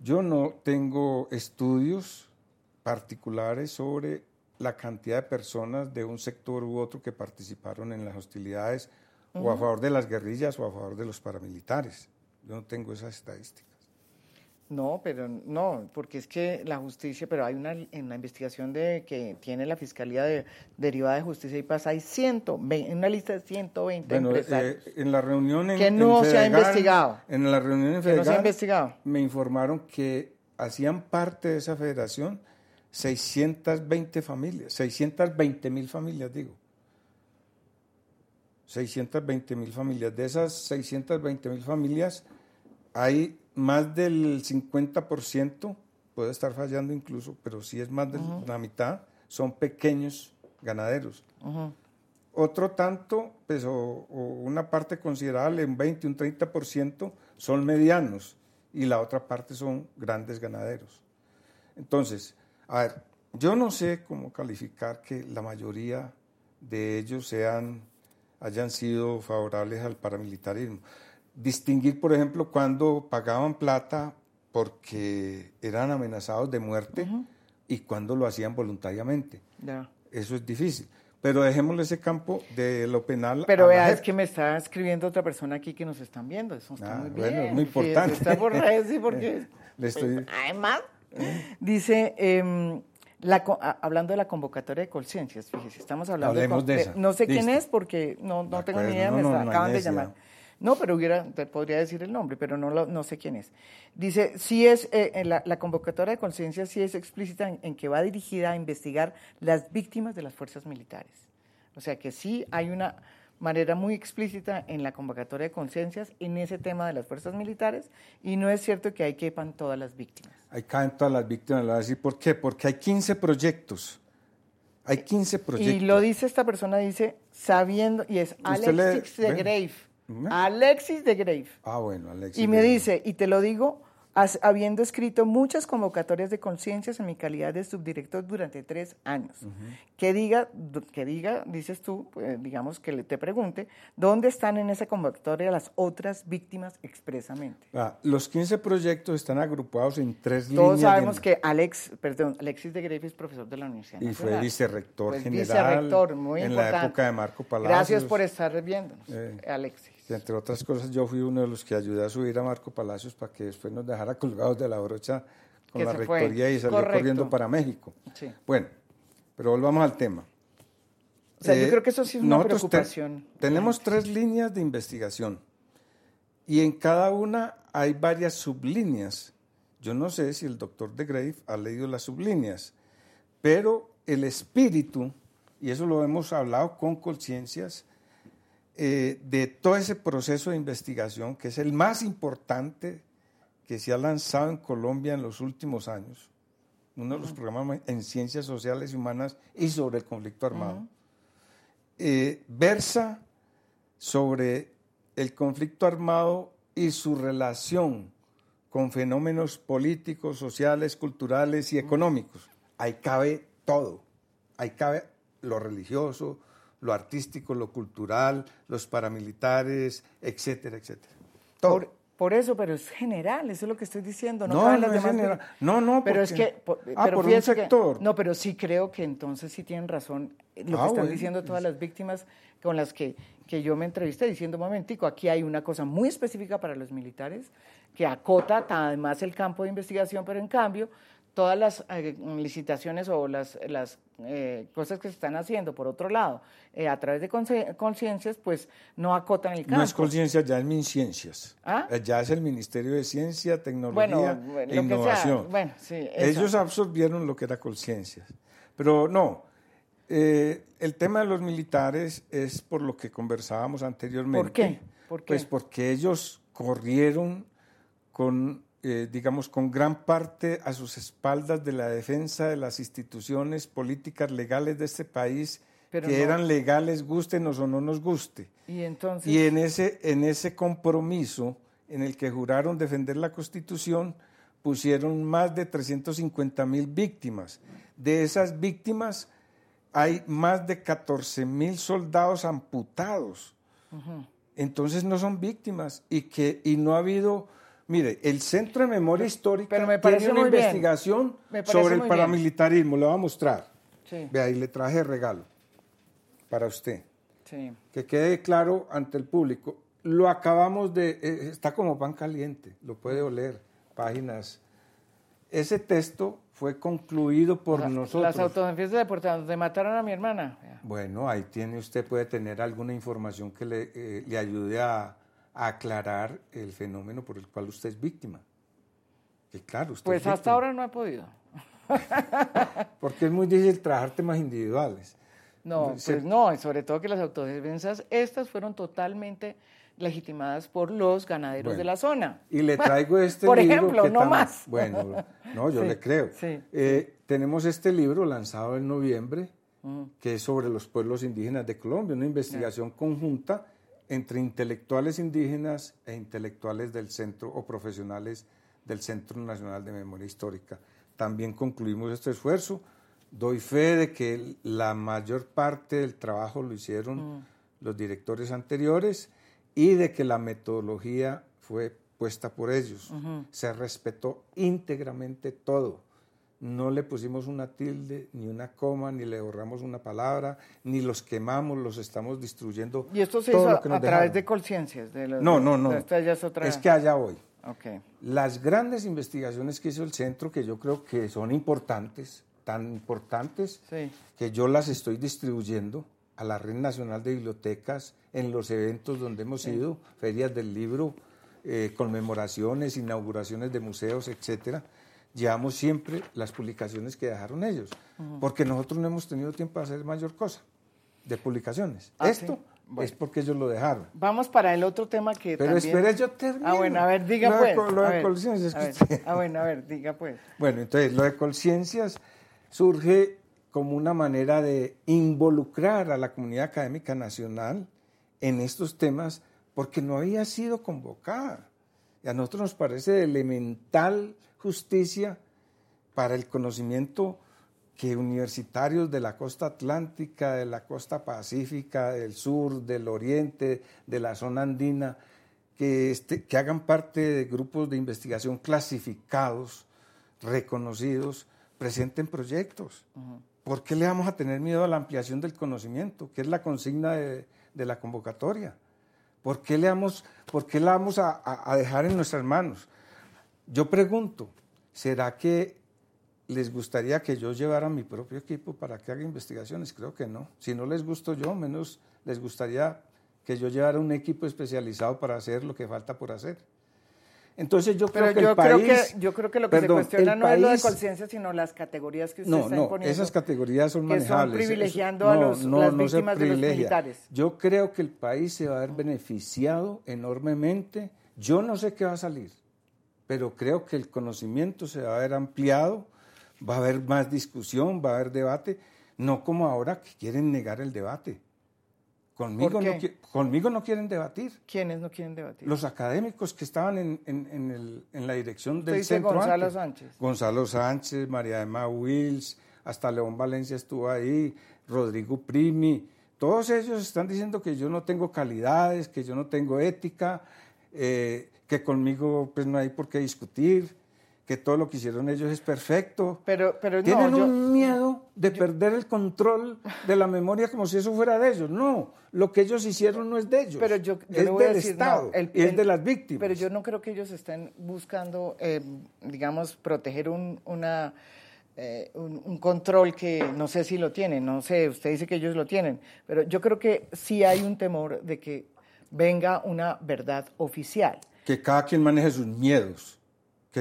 Yo no tengo estudios particulares sobre la cantidad de personas de un sector u otro que participaron en las hostilidades o a favor de las guerrillas o a favor de los paramilitares. Yo no tengo esas estadísticas. No, pero no, porque es que la justicia, pero hay una en la investigación de que tiene la Fiscalía de, derivada de Justicia y Paz, hay 120, una lista de 120 bueno, empresarios. Eh, en la reunión en, que no se ha investigado. En la reunión en Fedegan, no se ha investigado. me informaron que hacían parte de esa federación 620 familias, 620 mil familias, digo. 620 mil familias. De esas 620 mil familias, hay más del 50%, puede estar fallando incluso, pero sí es más de la mitad, son pequeños ganaderos. Otro tanto, pues, o, una parte considerable, un 20, un 30%, son medianos y la otra parte son grandes ganaderos. Entonces, a ver, yo no sé cómo calificar que la mayoría de ellos sean, hayan sido favorables al paramilitarismo. Distinguir, por ejemplo, cuando pagaban plata porque eran amenazados de muerte y cuando lo hacían voluntariamente. Eso es difícil. Pero dejémosle ese campo de lo penal. Pero vea, es que me está escribiendo otra persona aquí que nos están viendo. Eso está ah, muy bien. Bueno, es muy importante. está por porque. *laughs* Le estoy... Además, dice. Eh, la, hablando de la convocatoria de conciencias, fíjese, estamos hablando de, No sé quién es porque no, no tengo ni idea, me acaban de llamar. No, pero hubiera, podría decir el nombre, pero no, no sé quién es. Dice, sí es, eh, la, la, convocatoria de conciencia sí es explícita en, que va dirigida a investigar las víctimas de las fuerzas militares. O sea que sí hay una manera muy explícita en la convocatoria de conciencias en ese tema de las fuerzas militares y no es cierto que ahí quepan todas las víctimas. Ahí caen todas las víctimas, le voy a decir por qué, porque hay 15 proyectos. Hay 15 proyectos. Y lo dice esta persona, dice, sabiendo, y es Alexis de Grave. Alexis de Grave. Ah, bueno, Alexis. Y me dice, y te lo digo habiendo escrito muchas convocatorias de conciencias en mi calidad de subdirector durante tres años. Que diga, que diga, dices tú, pues, digamos que le te pregunte, ¿dónde están en esa convocatoria las otras víctimas expresamente? Ah, los 15 proyectos están agrupados en tres líneas. Todos sabemos que Alex, perdón, Alexis de Greve es profesor de la Universidad Y fue vicerrector pues general vicerrector, muy en la época de Marco Palacios. Gracias por estar viéndonos, eh. Alexis entre otras cosas, yo fui uno de los que ayudé a subir a Marco Palacios para que después nos dejara colgados de la brocha con la rectoría y salió corriendo para México. Bueno, pero volvamos al tema. O sea, yo eh, creo que eso sí es una preocupación. tenemos tres líneas de investigación y en cada una hay varias sublíneas. Yo no sé si el doctor de Grave ha leído las sublíneas, pero el espíritu, y eso lo hemos hablado con conciencias, eh, de todo ese proceso de investigación, que es el más importante que se ha lanzado en Colombia en los últimos años, uno de los programas en ciencias sociales y humanas y sobre el conflicto armado, eh, versa sobre el conflicto armado y su relación con fenómenos políticos, sociales, culturales y económicos. Ahí cabe todo, ahí cabe lo religioso, lo artístico, lo cultural, los paramilitares, etcétera, etcétera. Todo. Por, eso, pero es general, eso es lo que estoy diciendo. No, no, es general. no, no, pero es que, ah, por un sector. no, pero sí creo que entonces sí tienen razón lo que ah, están diciendo todas las víctimas con las que, que yo me entrevisté, diciendo, momentico, aquí hay una cosa muy específica para los militares que acota además el campo de investigación, pero en cambio todas las eh, licitaciones o las, las eh, cosas que se están haciendo, por otro lado, eh, a través de conciencias, pues no acotan el campo. No es conciencia, ya es MinCiencias. ¿Ah? Ya es el Ministerio de Ciencia, Tecnología e Innovación. Bueno, sí, Ellos absorbieron lo que era conciencias. Pero no, el tema de los militares es por lo que conversábamos anteriormente. ¿Por qué? ¿Por qué? Pues porque ellos corrieron con eh, digamos, con gran parte a sus espaldas de la defensa de las instituciones políticas legales de este país, que eran legales, gustenos o no nos guste. Y, entonces... y en, ese, en ese compromiso en el que juraron defender la Constitución, pusieron más de 350 mil víctimas. De esas víctimas hay más de 14 mil soldados amputados. Entonces no son víctimas y, que, y no ha habido Mire, el Centro de Memoria Histórica tiene una investigación sobre el paramilitarismo. Le voy a mostrar. Sí. Ve ahí, le traje regalo para usted. Sí. Que quede claro ante el público. Lo acabamos de... Eh, está como pan caliente, lo puede oler. Páginas. Ese texto fue concluido por nosotros. Las autodefensas de Puerto donde mataron a mi hermana. Bueno, ahí tiene usted, puede tener alguna información que le, eh, le ayude a aclarar el fenómeno por el cual usted es víctima. Que claro, usted pues hasta ahora no he podido. *laughs* Porque es muy difícil trabajar temas individuales. No, pues no, sobre todo que las autodefensas, estas fueron totalmente legitimadas por los ganaderos de la zona. Y le *laughs* traigo este por libro. Por ejemplo, no más. Bueno, no, yo le creo. Eh, tenemos este libro lanzado en noviembre, mm. que es sobre los pueblos indígenas de Colombia, una investigación conjunta entre intelectuales indígenas e intelectuales del centro o profesionales del Centro Nacional de Memoria Histórica. También concluimos este esfuerzo. Doy fe de que la mayor parte del trabajo lo hicieron mm. los directores anteriores y de que la metodología fue puesta por ellos. Se respetó íntegramente todo. No le pusimos una tilde, ni una coma, ni le borramos una palabra, ni los quemamos, los estamos destruyendo. ¿Y esto se hizo a través de conciencias? no, no, no. es, que allá voy. Okay. Las grandes investigaciones que hizo el centro, que yo creo que son importantes, tan importantes, que yo las estoy distribuyendo, a la Red Nacional de Bibliotecas en los eventos donde hemos ido, ferias del libro, eh, conmemoraciones, inauguraciones de museos, etcétera. Llevamos siempre las publicaciones que dejaron ellos, porque nosotros no hemos tenido tiempo de hacer mayor cosa de publicaciones. Ah, Esto es porque ellos lo dejaron. Vamos para el otro tema que Pero espere, yo termino. Ah, bueno, a ver, diga pues. lo de conciencias. Ah, bueno, a ver, diga pues. Bueno, entonces, lo de conciencias surge como una manera de involucrar a la comunidad académica nacional en estos temas porque no había sido convocada. Y a nosotros nos parece de elemental justicia para el conocimiento que universitarios de la costa atlántica, de la costa pacífica, del sur, del oriente, de la zona andina, que, este, que hagan parte de grupos de investigación clasificados, reconocidos, presenten proyectos. ¿Por qué le vamos a tener miedo a la ampliación del conocimiento, que es la consigna de, la convocatoria? ¿Por qué, le vamos, por qué la vamos a, dejar en nuestras manos? Yo pregunto, ¿será que les gustaría que yo llevara mi propio equipo para que haga investigaciones? Creo que no. Si no les gusto yo, menos les gustaría que yo llevara un equipo especializado para hacer lo que falta por hacer. Entonces yo creo que el país... yo creo que lo que se cuestiona no es lo de conciencia, sino las categorías que usted no, no, esas categorías son manejables. Que son privilegiando a los, las víctimas de los militares. Yo creo que el país se va a ver beneficiado enormemente. Yo no sé qué va a salir, pero creo que el conocimiento se va a ver ampliado, va a haber más discusión, va a haber debate, no como ahora que quieren negar el debate. Conmigo no, conmigo no quieren debatir. ¿Quiénes no quieren debatir? Los académicos que estaban en, en, el, en la dirección del dice centro. Gonzalo Sánchez. Gonzalo Sánchez, María Emma Wills, hasta León Valencia estuvo ahí, Rodrigo Primi. Todos ellos están diciendo que yo no tengo calidades, que yo no tengo ética, eh, que conmigo pues no hay por qué discutir que todo lo que hicieron ellos es perfecto. Pero, pero Tienen un miedo de perder el control de la memoria como si eso fuera de ellos. No, lo que ellos hicieron no es de ellos. Pero yo, es del Estado y es de las víctimas. Pero yo no creo que ellos estén buscando, eh, digamos, proteger un, una, eh, un, control que no sé si lo tienen, no sé, usted dice que ellos lo tienen, pero yo creo que sí hay un temor de que venga una verdad oficial. Que cada quien maneje sus miedos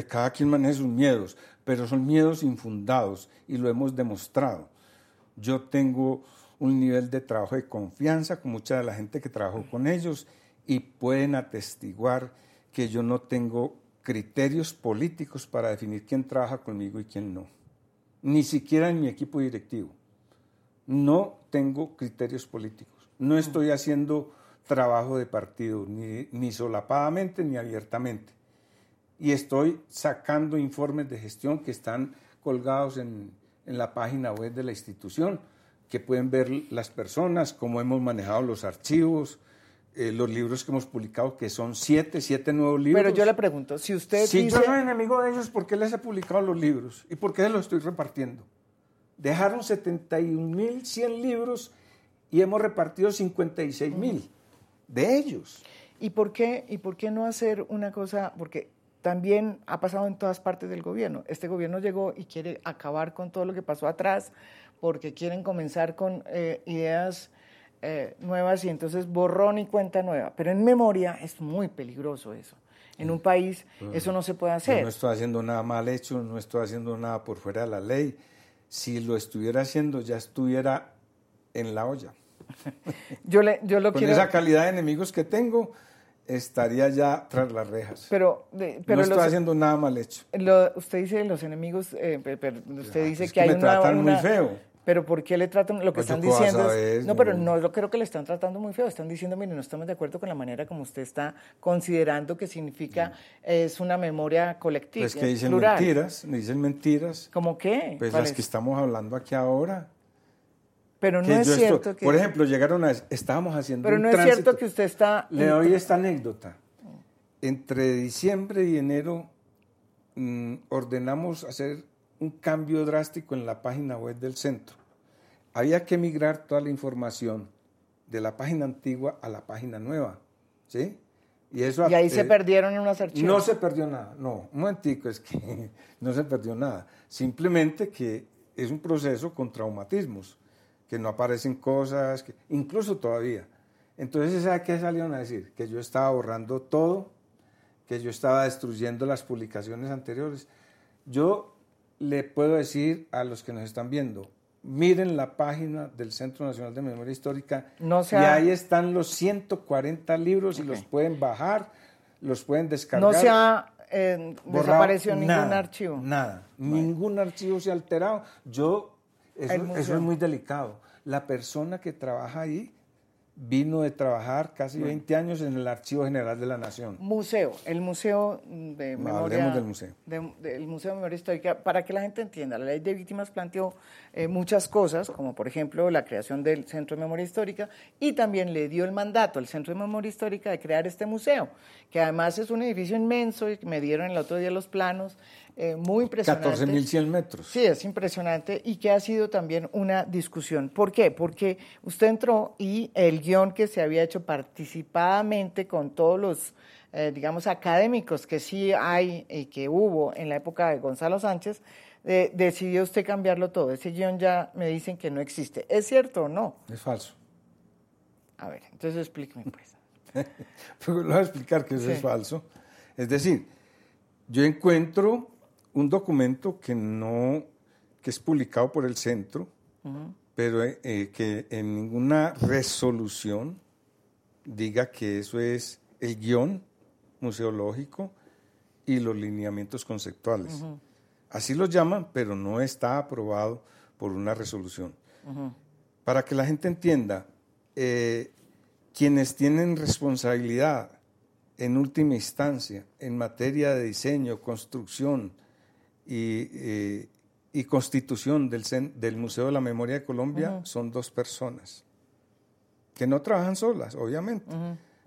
cada quien maneje sus miedos, pero son miedos infundados y lo hemos demostrado. Yo tengo un nivel de trabajo de confianza con mucha de la gente que trabajó con ellos y pueden atestiguar que yo no tengo criterios políticos para definir quién trabaja conmigo y quién no. Ni siquiera en mi equipo directivo. No tengo criterios políticos. No estoy haciendo trabajo de partido, ni, ni solapadamente ni abiertamente y estoy sacando informes de gestión que están colgados en, la página web de la institución, que pueden ver las personas, cómo hemos manejado los archivos, eh, los libros que hemos publicado, que son siete, siete nuevos libros. Pero yo le pregunto, si usted Si yo soy enemigo de ellos, ¿por qué les he publicado los libros? ¿Y por qué los estoy repartiendo? Dejaron 71.100 libros y hemos repartido 56.000 de ellos. ¿Y por, qué, ¿Y por qué no hacer una cosa? Porque también ha pasado en todas partes del gobierno. Este gobierno llegó y quiere acabar con todo lo que pasó atrás porque quieren comenzar con eh, ideas eh, nuevas y entonces borrón y cuenta nueva. Pero en memoria es muy peligroso eso. En un país eso no se puede hacer. no estoy haciendo nada mal hecho, no estoy haciendo nada por fuera de la ley. Si lo estuviera haciendo ya estuviera en la olla. *laughs* yo, le, yo lo Con esa calidad de enemigos que tengo, estaría ya tras las rejas. Pero, pero no estoy haciendo nada mal hecho. usted dice los enemigos, eh, pero usted dice que, hay me tratan muy feo. Pero ¿por qué le tratan lo que pues están diciendo? no, pero no lo creo que le están tratando muy feo. Están diciendo, mire, no estamos de acuerdo con la manera como usted está considerando que significa es una memoria colectiva. Pues que dicen mentiras, dicen mentiras. ¿Cómo qué? Pues las que estamos hablando aquí ahora. Pero no es cierto que... Por ejemplo, llegaron a... Estábamos haciendo Pero no es cierto que usted está... Le doy esta anécdota. Entre diciembre y enero mm, ordenamos hacer un cambio drástico en la página web del centro. Había que migrar toda la información de la página antigua a la página nueva. ¿Sí? Y, eso, y ahí se perdieron unos archivos. No se perdió nada, no, un momentico, es que *laughs* no se perdió nada. Simplemente que es un proceso con traumatismos, que no aparecen cosas, que, incluso todavía. Entonces, ¿sabe qué salieron a decir? Que yo estaba borrando todo, que yo estaba destruyendo las publicaciones anteriores. Yo le puedo decir a los que nos están viendo, miren la página del Centro Nacional de Memoria Histórica y ahí están los 140 libros y los pueden bajar, los pueden descargar. No se ha eh, desaparecido ningún archivo. Nada, ningún archivo se ha alterado. Yo, eso es muy delicado. La persona que trabaja ahí vino de trabajar casi 20 años en el Archivo General de la Nación. Museo, el Museo de Memoria. del museo. el Museo de Memoria Histórica, para que la gente entienda, la ley de víctimas planteó eh, muchas cosas, como por ejemplo la creación del Centro de Memoria Histórica, y también le dio el mandato al Centro de Memoria Histórica de crear este museo, que además es un edificio inmenso, y me dieron el otro día los planos, eh, muy impresionante. 14.100 metros. Sí, es impresionante y que ha sido también una discusión. ¿Por qué? Porque usted entró y el guion que se había hecho participadamente con todos los, eh, digamos, académicos que sí hay y que hubo en la época de Gonzalo Sánchez, eh, decidió usted cambiarlo todo. Ese guion ya me dicen que no existe. ¿Es cierto o no? Es falso. A ver, entonces explíqueme pues. *laughs* pues voy a explicar que eso es falso. Es decir, yo encuentro un documento que no, que es publicado por el centro, pero eh, eh, que en ninguna resolución diga que eso es el guion museológico y los lineamientos conceptuales. Así lo llaman, pero no está aprobado por una resolución. Para que la gente entienda, eh, quienes tienen responsabilidad en última instancia en materia de diseño, construcción, y, y, constitución del, del, Museo de la Memoria de Colombia son dos personas, que no trabajan solas, obviamente,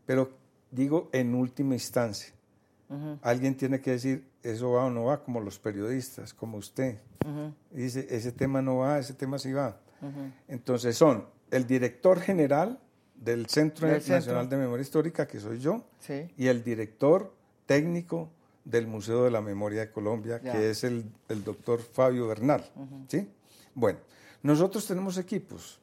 pero digo en última instancia. Alguien tiene que decir, eso va o no va, como los periodistas, como usted. dice, ese tema no va, ese tema sí va. Entonces son el director general del Centro Nacional de Memoria Histórica, que soy yo, y el director técnico del Museo de la Memoria de Colombia, que es el, doctor Fabio Bernal. ¿sí? Bueno, nosotros tenemos equipos.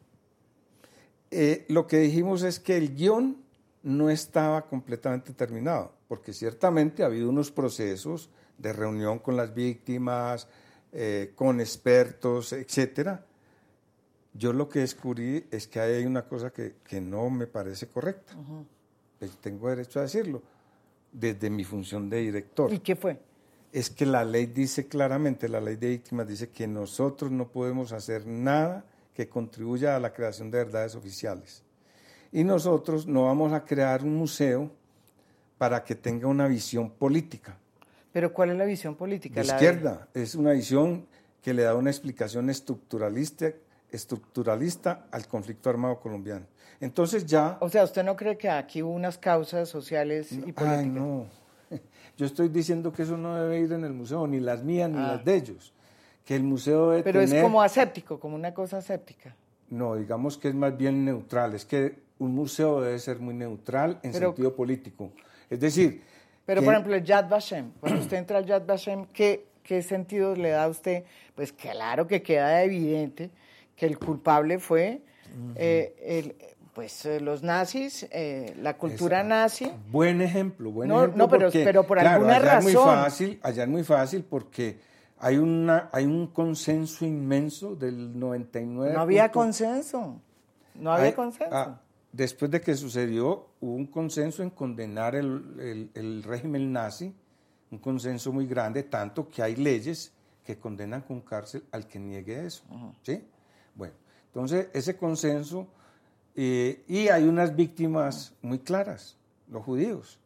Eh, lo que dijimos es que el guion no estaba completamente terminado, porque ciertamente ha habido unos procesos de reunión con las víctimas, eh, con expertos, etcétera. Yo lo que descubrí es que hay una cosa que, no me parece correcta. Pues tengo derecho a decirlo desde mi función de director. ¿Y qué fue? Es que la ley dice claramente, la ley de víctimas dice que nosotros no podemos hacer nada que contribuya a la creación de verdades oficiales. Y nosotros no vamos a crear un museo para que tenga una visión política. ¿Pero cuál es la visión política? De izquierda. Es una visión que le da una explicación estructuralista, estructuralista al conflicto armado colombiano. Entonces ya... O sea, ¿usted no cree que aquí hubo unas causas sociales y políticas? Ay, no. *laughs* Yo estoy diciendo que eso no debe ir en el museo, ni las mías ni ah. las de ellos. Que el museo debe Pero es como aséptico, como una cosa aséptica. No, digamos que es más bien neutral. Es que un museo debe ser muy neutral en sentido político. Es decir... Pero, por ejemplo, el Yad Vashem. Cuando usted entra al Yad Vashem, ¿qué, ¿qué sentido le da a usted? Pues claro que queda evidente que el culpable fue eh, el, pues eh, los nazis, eh, la cultura nazi. Buen ejemplo, buen ejemplo. No, pero, pero por alguna allá razón. Es muy fácil, allá es muy fácil porque hay, una, hay un consenso inmenso del 99. No había consenso. No había consenso. Ah, después de que sucedió, hubo un consenso en condenar el, el, régimen nazi, un consenso muy grande, tanto que hay leyes que condenan con cárcel al que niegue eso. ¿sí? Bueno, entonces ese consenso, eh, y hay unas víctimas muy claras, los judíos.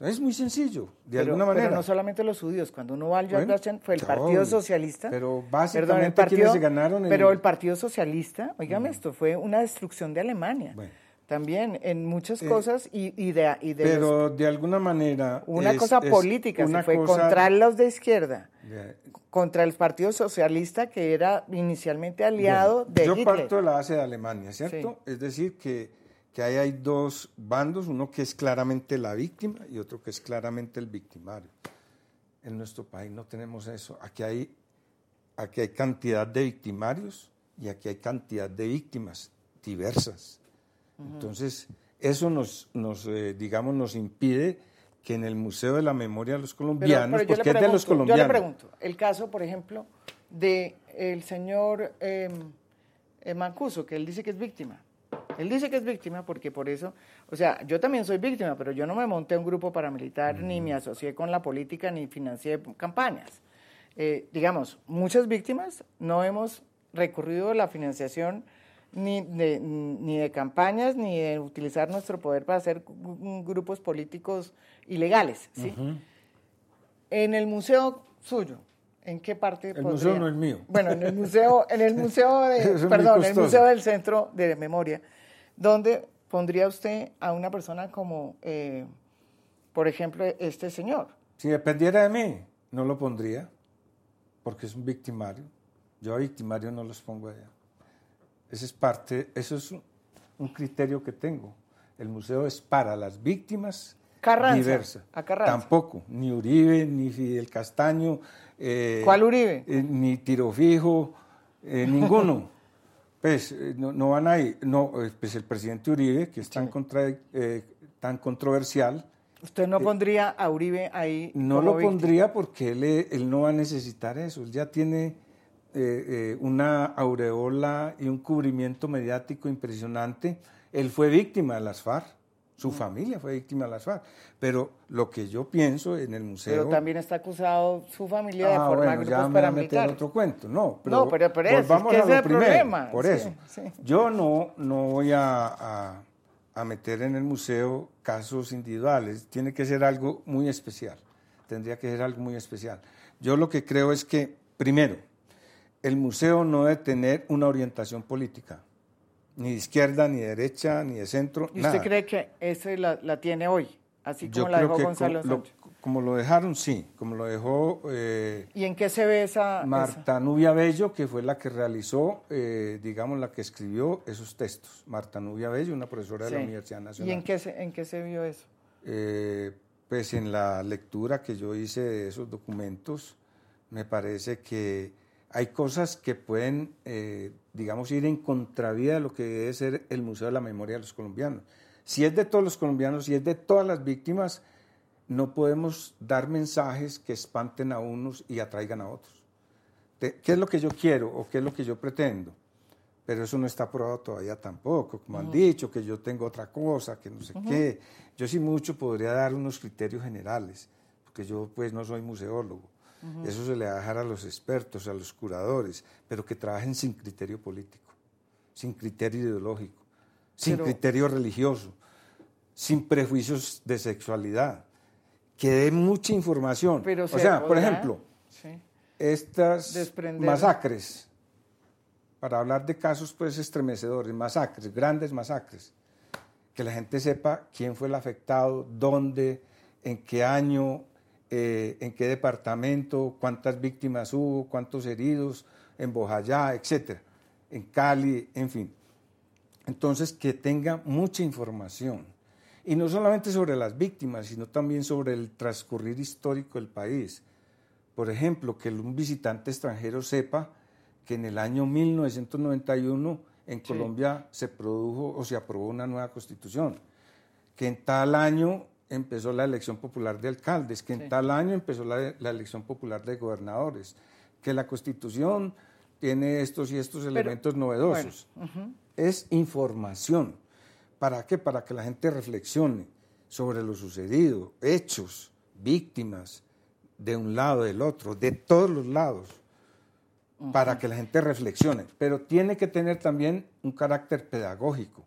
Es muy sencillo, de alguna manera. Pero no solamente los judíos, cuando uno va al bueno, fue el Partido Socialista. Pero básicamente el partido, quienes se ganaron. Pero el Partido Socialista, oígame esto, fue una destrucción de Alemania. También en muchas eh, cosas y, de, Pero de alguna manera. Una cosa política, se fue contra los de izquierda, contra el Partido Socialista que era inicialmente aliado de yo Hitler. Yo parto de la base de Alemania, ¿cierto? Es decir, que que ahí hay dos bandos, uno que es claramente la víctima y otro que es claramente el victimario. En nuestro país no tenemos eso. Aquí hay, aquí hay cantidad de victimarios y aquí hay cantidad de víctimas diversas. Entonces, eso nos, nos eh, digamos, nos impide que en el Museo de la Memoria de los Colombianos, porque es de los colombianos. Yo le pregunto, el caso, por ejemplo, de el señor eh, Mancuso, que él dice que es víctima. Él dice que es víctima porque por eso, o sea, yo también soy víctima, pero yo no me monté un grupo paramilitar, ni me asocié con la política, ni financié campañas. Eh, digamos, muchas víctimas no hemos recurrido a la financiación ni de, ni de campañas, ni de utilizar nuestro poder para hacer grupos políticos ilegales. ¿sí? En el museo suyo, ¿En qué parte? El museo no es mío. Bueno, en el museo, en el museo, de, *laughs* perdón, el museo del Centro de Memoria. ¿Dónde pondría usted a una persona como, eh, por ejemplo, este señor? Si dependiera de mí, no lo pondría, porque es un victimario. Yo a victimario no los pongo allá. Ese es parte, eso es un criterio que tengo. El museo es para las víctimas Carranza, diversas. Tampoco, ni Uribe, ni Fidel Castaño. Eh, ¿Cuál Uribe? Eh, ni Tiro Fijo, ninguno. *laughs* Pues eh, no, van ahí, no, eh, pues el presidente Uribe, que es tan, contra, eh, tan controversial. ¿Usted no pondría a Uribe ahí? No lo pondría porque él, él, no va a necesitar eso, él ya tiene una aureola y un cubrimiento mediático impresionante. Él fue víctima de las FARC. Su familia fue víctima de las FARC. Pero lo que yo pienso en el museo... Pero también está acusado su familia de ah, formar bueno, ya me voy a meter otro cuento. No, pero, no, pero, pero es, volvamos es que a lo primero. Problema. Por eso. Yo no, no voy a, a, meter en el museo casos individuales. Tiene que ser algo muy especial. Tendría que ser algo muy especial. Yo lo que creo es que, primero, el museo no debe tener una orientación política ni de izquierda, ni de derecha, ni de centro. ¿Y usted cree que esa la, tiene hoy, así como la dejó Gonzalo Sánchez? como lo dejaron, sí, como lo dejó... Eh, ¿Y en qué se ve esa...? Marta Nubia Bello, que fue la que realizó, eh, digamos, la que escribió esos textos. Marta Nubia Bello, una profesora de la Universidad Nacional. ¿Y en qué se, en qué se vio eso? Eh, pues en la lectura que yo hice de esos documentos, me parece que hay cosas que pueden, eh, digamos, ir en contravía de lo que debe ser el Museo de la Memoria de los Colombianos. Si es de todos los colombianos, si es de todas las víctimas, no podemos dar mensajes que espanten a unos y atraigan a otros. ¿Qué es lo que yo quiero o qué es lo que yo pretendo? Pero eso no está aprobado todavía tampoco, como han dicho, que yo tengo otra cosa, que no sé qué. Yo sí mucho podría dar unos criterios generales, porque yo pues no soy museólogo eso se le va a dejar a los expertos, a los curadores, pero que trabajen sin criterio político, sin criterio ideológico, sin criterio religioso, sin prejuicios de sexualidad, que dé mucha información. o sea, por ejemplo, estas masacres, para hablar de casos pues estremecedores, masacres, grandes masacres, que la gente sepa quién fue el afectado, dónde, en qué año, eh, en qué departamento, cuántas víctimas hubo, cuántos heridos, en Bojayá, etcétera, en Cali, en fin. Entonces, que tenga mucha información. Y no solamente sobre las víctimas, sino también sobre el transcurrir histórico del país. Por ejemplo, que un visitante extranjero sepa que en el año 1991 en Colombia se produjo o se aprobó una nueva constitución, que en tal año empezó la elección popular de alcaldes, que en tal año empezó la, elección popular de gobernadores, que la constitución tiene estos y estos elementos novedosos. es información. ¿Para qué? Para que la gente reflexione sobre lo sucedido, hechos, víctimas, de un lado, del otro, de todos los lados, para que la gente reflexione. Pero tiene que tener también un carácter pedagógico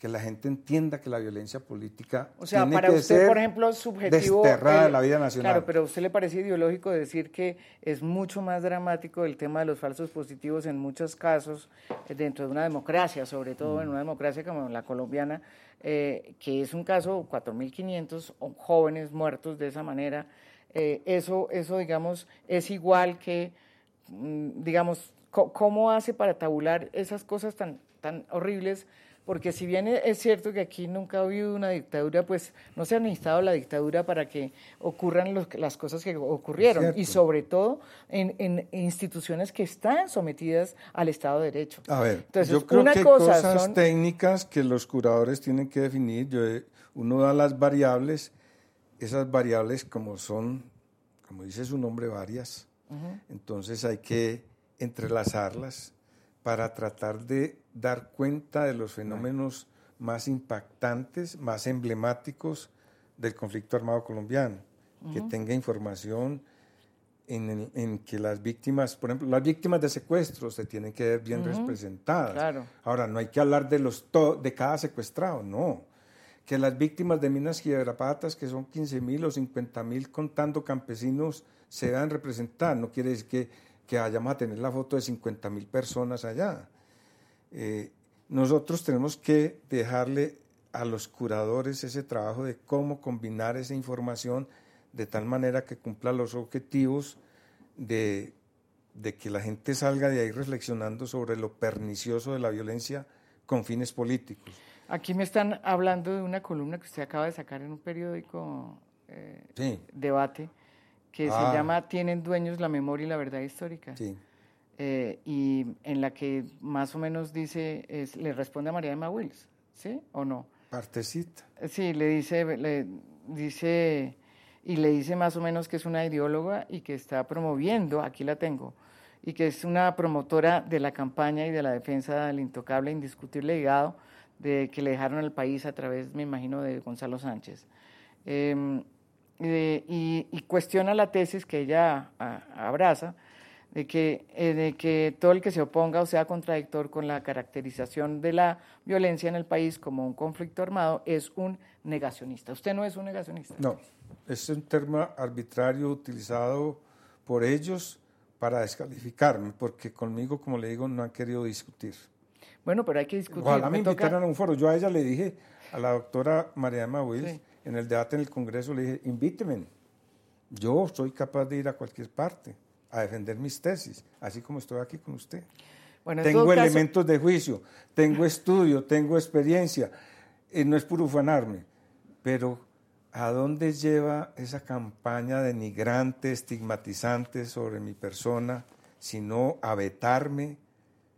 que la gente entienda que la violencia política o sea, tiene para que usted, ser por ejemplo, subjetivo desterrada de eh, la vida nacional. Claro, pero a usted le parece ideológico decir que es mucho más dramático el tema de los falsos positivos en muchos casos eh, dentro de una democracia, sobre todo en Mm. una democracia como la colombiana, eh, que es un caso 4.500 jóvenes muertos de esa manera. Eh, eso, eso, digamos, es igual que, mm, digamos, ¿cómo hace para tabular esas cosas tan, tan horribles? Porque si bien es cierto que aquí nunca ha habido una dictadura, pues no se ha necesitado la dictadura para que ocurran los- las cosas que ocurrieron. Y sobre todo en, en instituciones que están sometidas al Estado de Derecho. A ver, Entonces, yo creo una que cosa cosas son- técnicas que los curadores tienen que definir. Yo, eh, uno da las variables, esas variables como son, como dice su nombre, varias. Entonces hay que entrelazarlas para tratar de dar cuenta de los fenómenos más impactantes, más emblemáticos del conflicto armado colombiano, que tenga información en, el- en que las víctimas, por ejemplo, las víctimas de secuestros se tienen que ver bien representadas. Claro. Ahora, no hay que hablar de, los to- de cada secuestrado, no. Que las víctimas de minas quiebrapatas, que son 15 mil o 50 mil contando campesinos, se vean representadas. No quiere decir que, que vayamos a tener la foto de 50 mil personas allá. Eh, nosotros tenemos que dejarle a los curadores ese trabajo de cómo combinar esa información de tal manera que cumpla los objetivos de, de que la gente salga de ahí reflexionando sobre lo pernicioso de la violencia con fines políticos. Aquí me están hablando de una columna que usted acaba de sacar en un periódico eh, Sí, debate que Ah. se llama Tienen dueños la memoria y la verdad histórica. sí. Eh, y en la que más o menos dice, es- le responde a María Emma Wills, ¿sí o no? Partecita. Sí, le dice, le dice, y le dice más o menos que es una ideóloga y que está promoviendo, aquí la tengo, y que es una promotora de la campaña y de la defensa del intocable, indiscutible legado de que le dejaron al país a través, me imagino, de Gonzalo Sánchez. Eh, eh, y, y cuestiona la tesis que ella a- abraza, de que, eh, de que todo el que se oponga o sea contradictor con la caracterización de la violencia en el país como un conflicto armado es un negacionista. Usted no es un negacionista. No, es un término arbitrario utilizado por ellos para descalificarme, porque conmigo, como le digo, no han querido discutir. Bueno, pero hay que discutir. Ojalá me toca- a un foro. Yo a ella le dije, a la doctora María Emma Wills, Sí. en el debate en el Congreso, le dije, invíteme. Yo soy capaz de ir a cualquier parte a defender mis tesis, así como estoy aquí con usted. Bueno, tengo caso- elementos de juicio, tengo estudio, tengo experiencia. Y no es por ufanarme, pero ¿a dónde lleva esa campaña denigrante, estigmatizante sobre mi persona, sino a vetarme,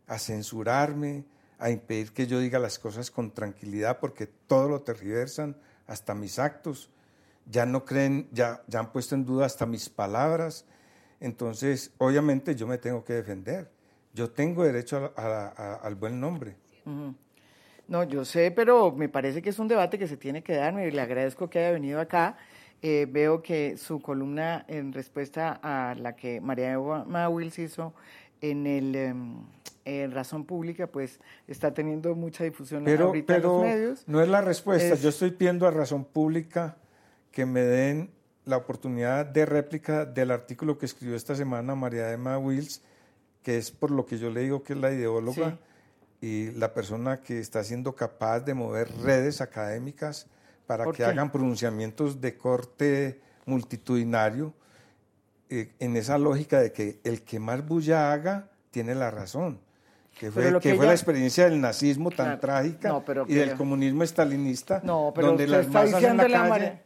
a censurarme, a impedir que yo diga las cosas con tranquilidad, porque todo lo tergiversan, hasta mis actos, ya no creen, ya, ya han puesto en duda hasta mis palabras. Entonces, obviamente yo me tengo que defender. Yo tengo derecho a- a- a- al buen nombre. No, yo sé, pero me parece que es un debate que se tiene que dar. Me le agradezco que haya venido acá. Eh, veo que su columna en respuesta a la que María Eva Wills hizo en el em, en Razón Pública, pues está teniendo mucha difusión Pero, ahorita en los pero medios. no es la respuesta. Es- Yo estoy pidiendo a Razón Pública que me den la oportunidad de réplica del artículo que escribió esta semana María Emma Wills, que es por lo que yo le digo que es la ideóloga y la persona que está siendo capaz de mover redes académicas para ¿Por que qué? hagan pronunciamientos de corte multitudinario eh, en esa lógica de que el que más bulla haga tiene la razón. Que fue, que que fue ella- la experiencia del nazismo tan Claro. trágica No, pero y del que- comunismo estalinista, No, pero donde las masas en la calle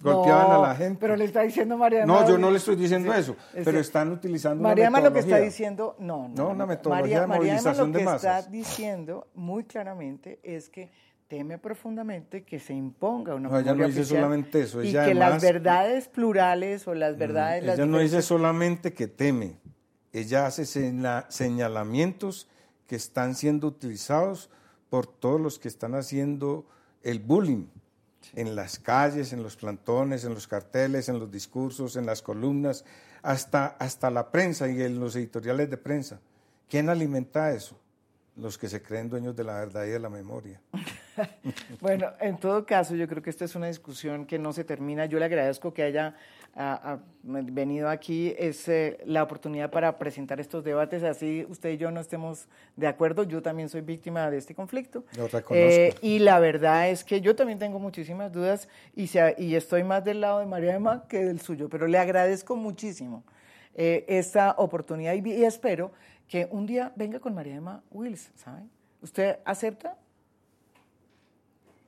golpeaban No, a la gente. Pero le está diciendo María No, yo no le estoy diciendo Sí, eso, es pero que- están utilizando una María Emma lo que está metodología. diciendo, no, no, No, una no. metodología de María, María Emma movilización lo de que masas. está diciendo muy claramente es que teme profundamente que se imponga una No, ella no dice solamente eso, y ella que las verdades plurales o las verdades las Ella no dice solamente que teme, ella hace señala- señalamientos que están siendo utilizados por todos los que están haciendo el bullying en las calles, en los plantones, en los carteles, en los discursos, en las columnas, hasta, hasta la prensa y en los editoriales de prensa. ¿Quién alimenta eso? Los que se creen dueños de la verdad y de la memoria. *laughs* bueno, en todo caso, yo creo que esta es una discusión que no se termina. Yo le agradezco que haya venido aquí. Es eh, la oportunidad para presentar estos debates. Así usted y yo no estemos de acuerdo. Yo también soy víctima de este conflicto. Lo reconozco. Eh, y la verdad es que yo también tengo muchísimas dudas y, y estoy más del lado de María Emma que del suyo. Pero le agradezco muchísimo eh, esta oportunidad y, y espero que un día venga con María Emma Wills, ¿sabe? ¿Usted acepta?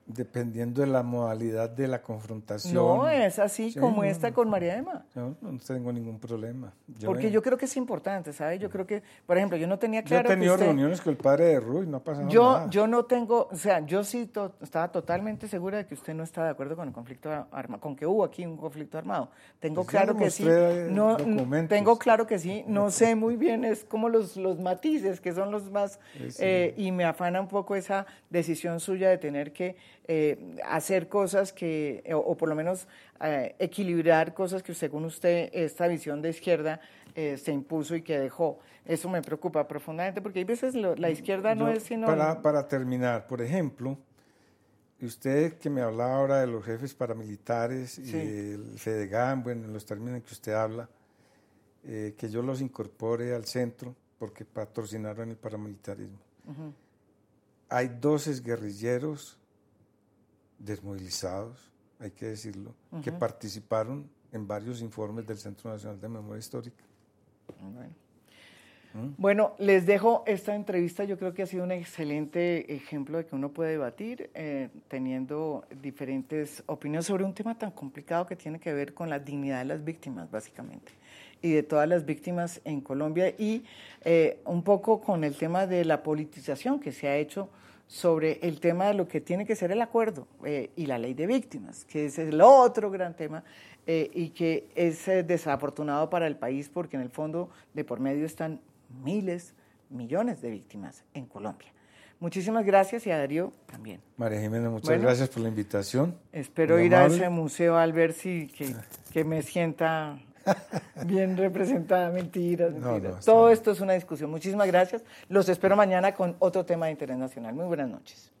Dependiendo de la modalidad de la confrontación. No, es así como esta con María Emma. No, no tengo ningún problema. Porque yo creo que es importante, ¿sabes? Yo creo que, por ejemplo, yo no tenía claro. Yo he tenido reuniones con el padre de Ruiz, no ha pasado yo, nada. Yo no tengo, o sea, yo sí estaba totalmente segura de que usted no está de acuerdo con el conflicto armado, con que hubo aquí un conflicto armado. Tengo pues claro que sí. No, tengo claro que sí. No sé muy bien, es como los, los matices que son los más. Eh, y me afana un poco esa decisión suya de tener que eh, hacer cosas que, o, por lo menos eh, equilibrar cosas que según usted, esta visión de izquierda eh, se impuso y que dejó. Eso me preocupa profundamente porque hay veces la izquierda no es sino... Para, para terminar, por ejemplo, usted que me hablaba ahora de los jefes paramilitares y el FEDEGAM, bueno, en los términos en que usted habla, que yo los incorpore al centro porque patrocinaron el paramilitarismo. Hay dos guerrilleros desmovilizados, hay que decirlo, que participaron en varios informes del Centro Nacional de Memoria Histórica. ¿Mm? Bueno. les dejo esta entrevista. Yo creo que ha sido un excelente ejemplo de que uno puede debatir eh, teniendo diferentes opiniones sobre un tema tan complicado que tiene que ver con la dignidad de las víctimas, básicamente, y de todas las víctimas en Colombia, y eh, un poco con el tema de la politización que se ha hecho sobre el tema de lo que tiene que ser el acuerdo eh, y la ley de víctimas, que es el otro gran tema eh, y que es eh, desafortunado para el país porque en el fondo de por medio están miles, millones de víctimas en Colombia. Muchísimas gracias y a Darío también. María Jimena, muchas gracias por la invitación. Espero ir a ese museo al ver si que, que me sienta *laughs* bien representada, mentiras, mentiras. Todo esto es una discusión. Muchísimas gracias. Los espero mañana con otro tema de interés nacional. Muy buenas noches.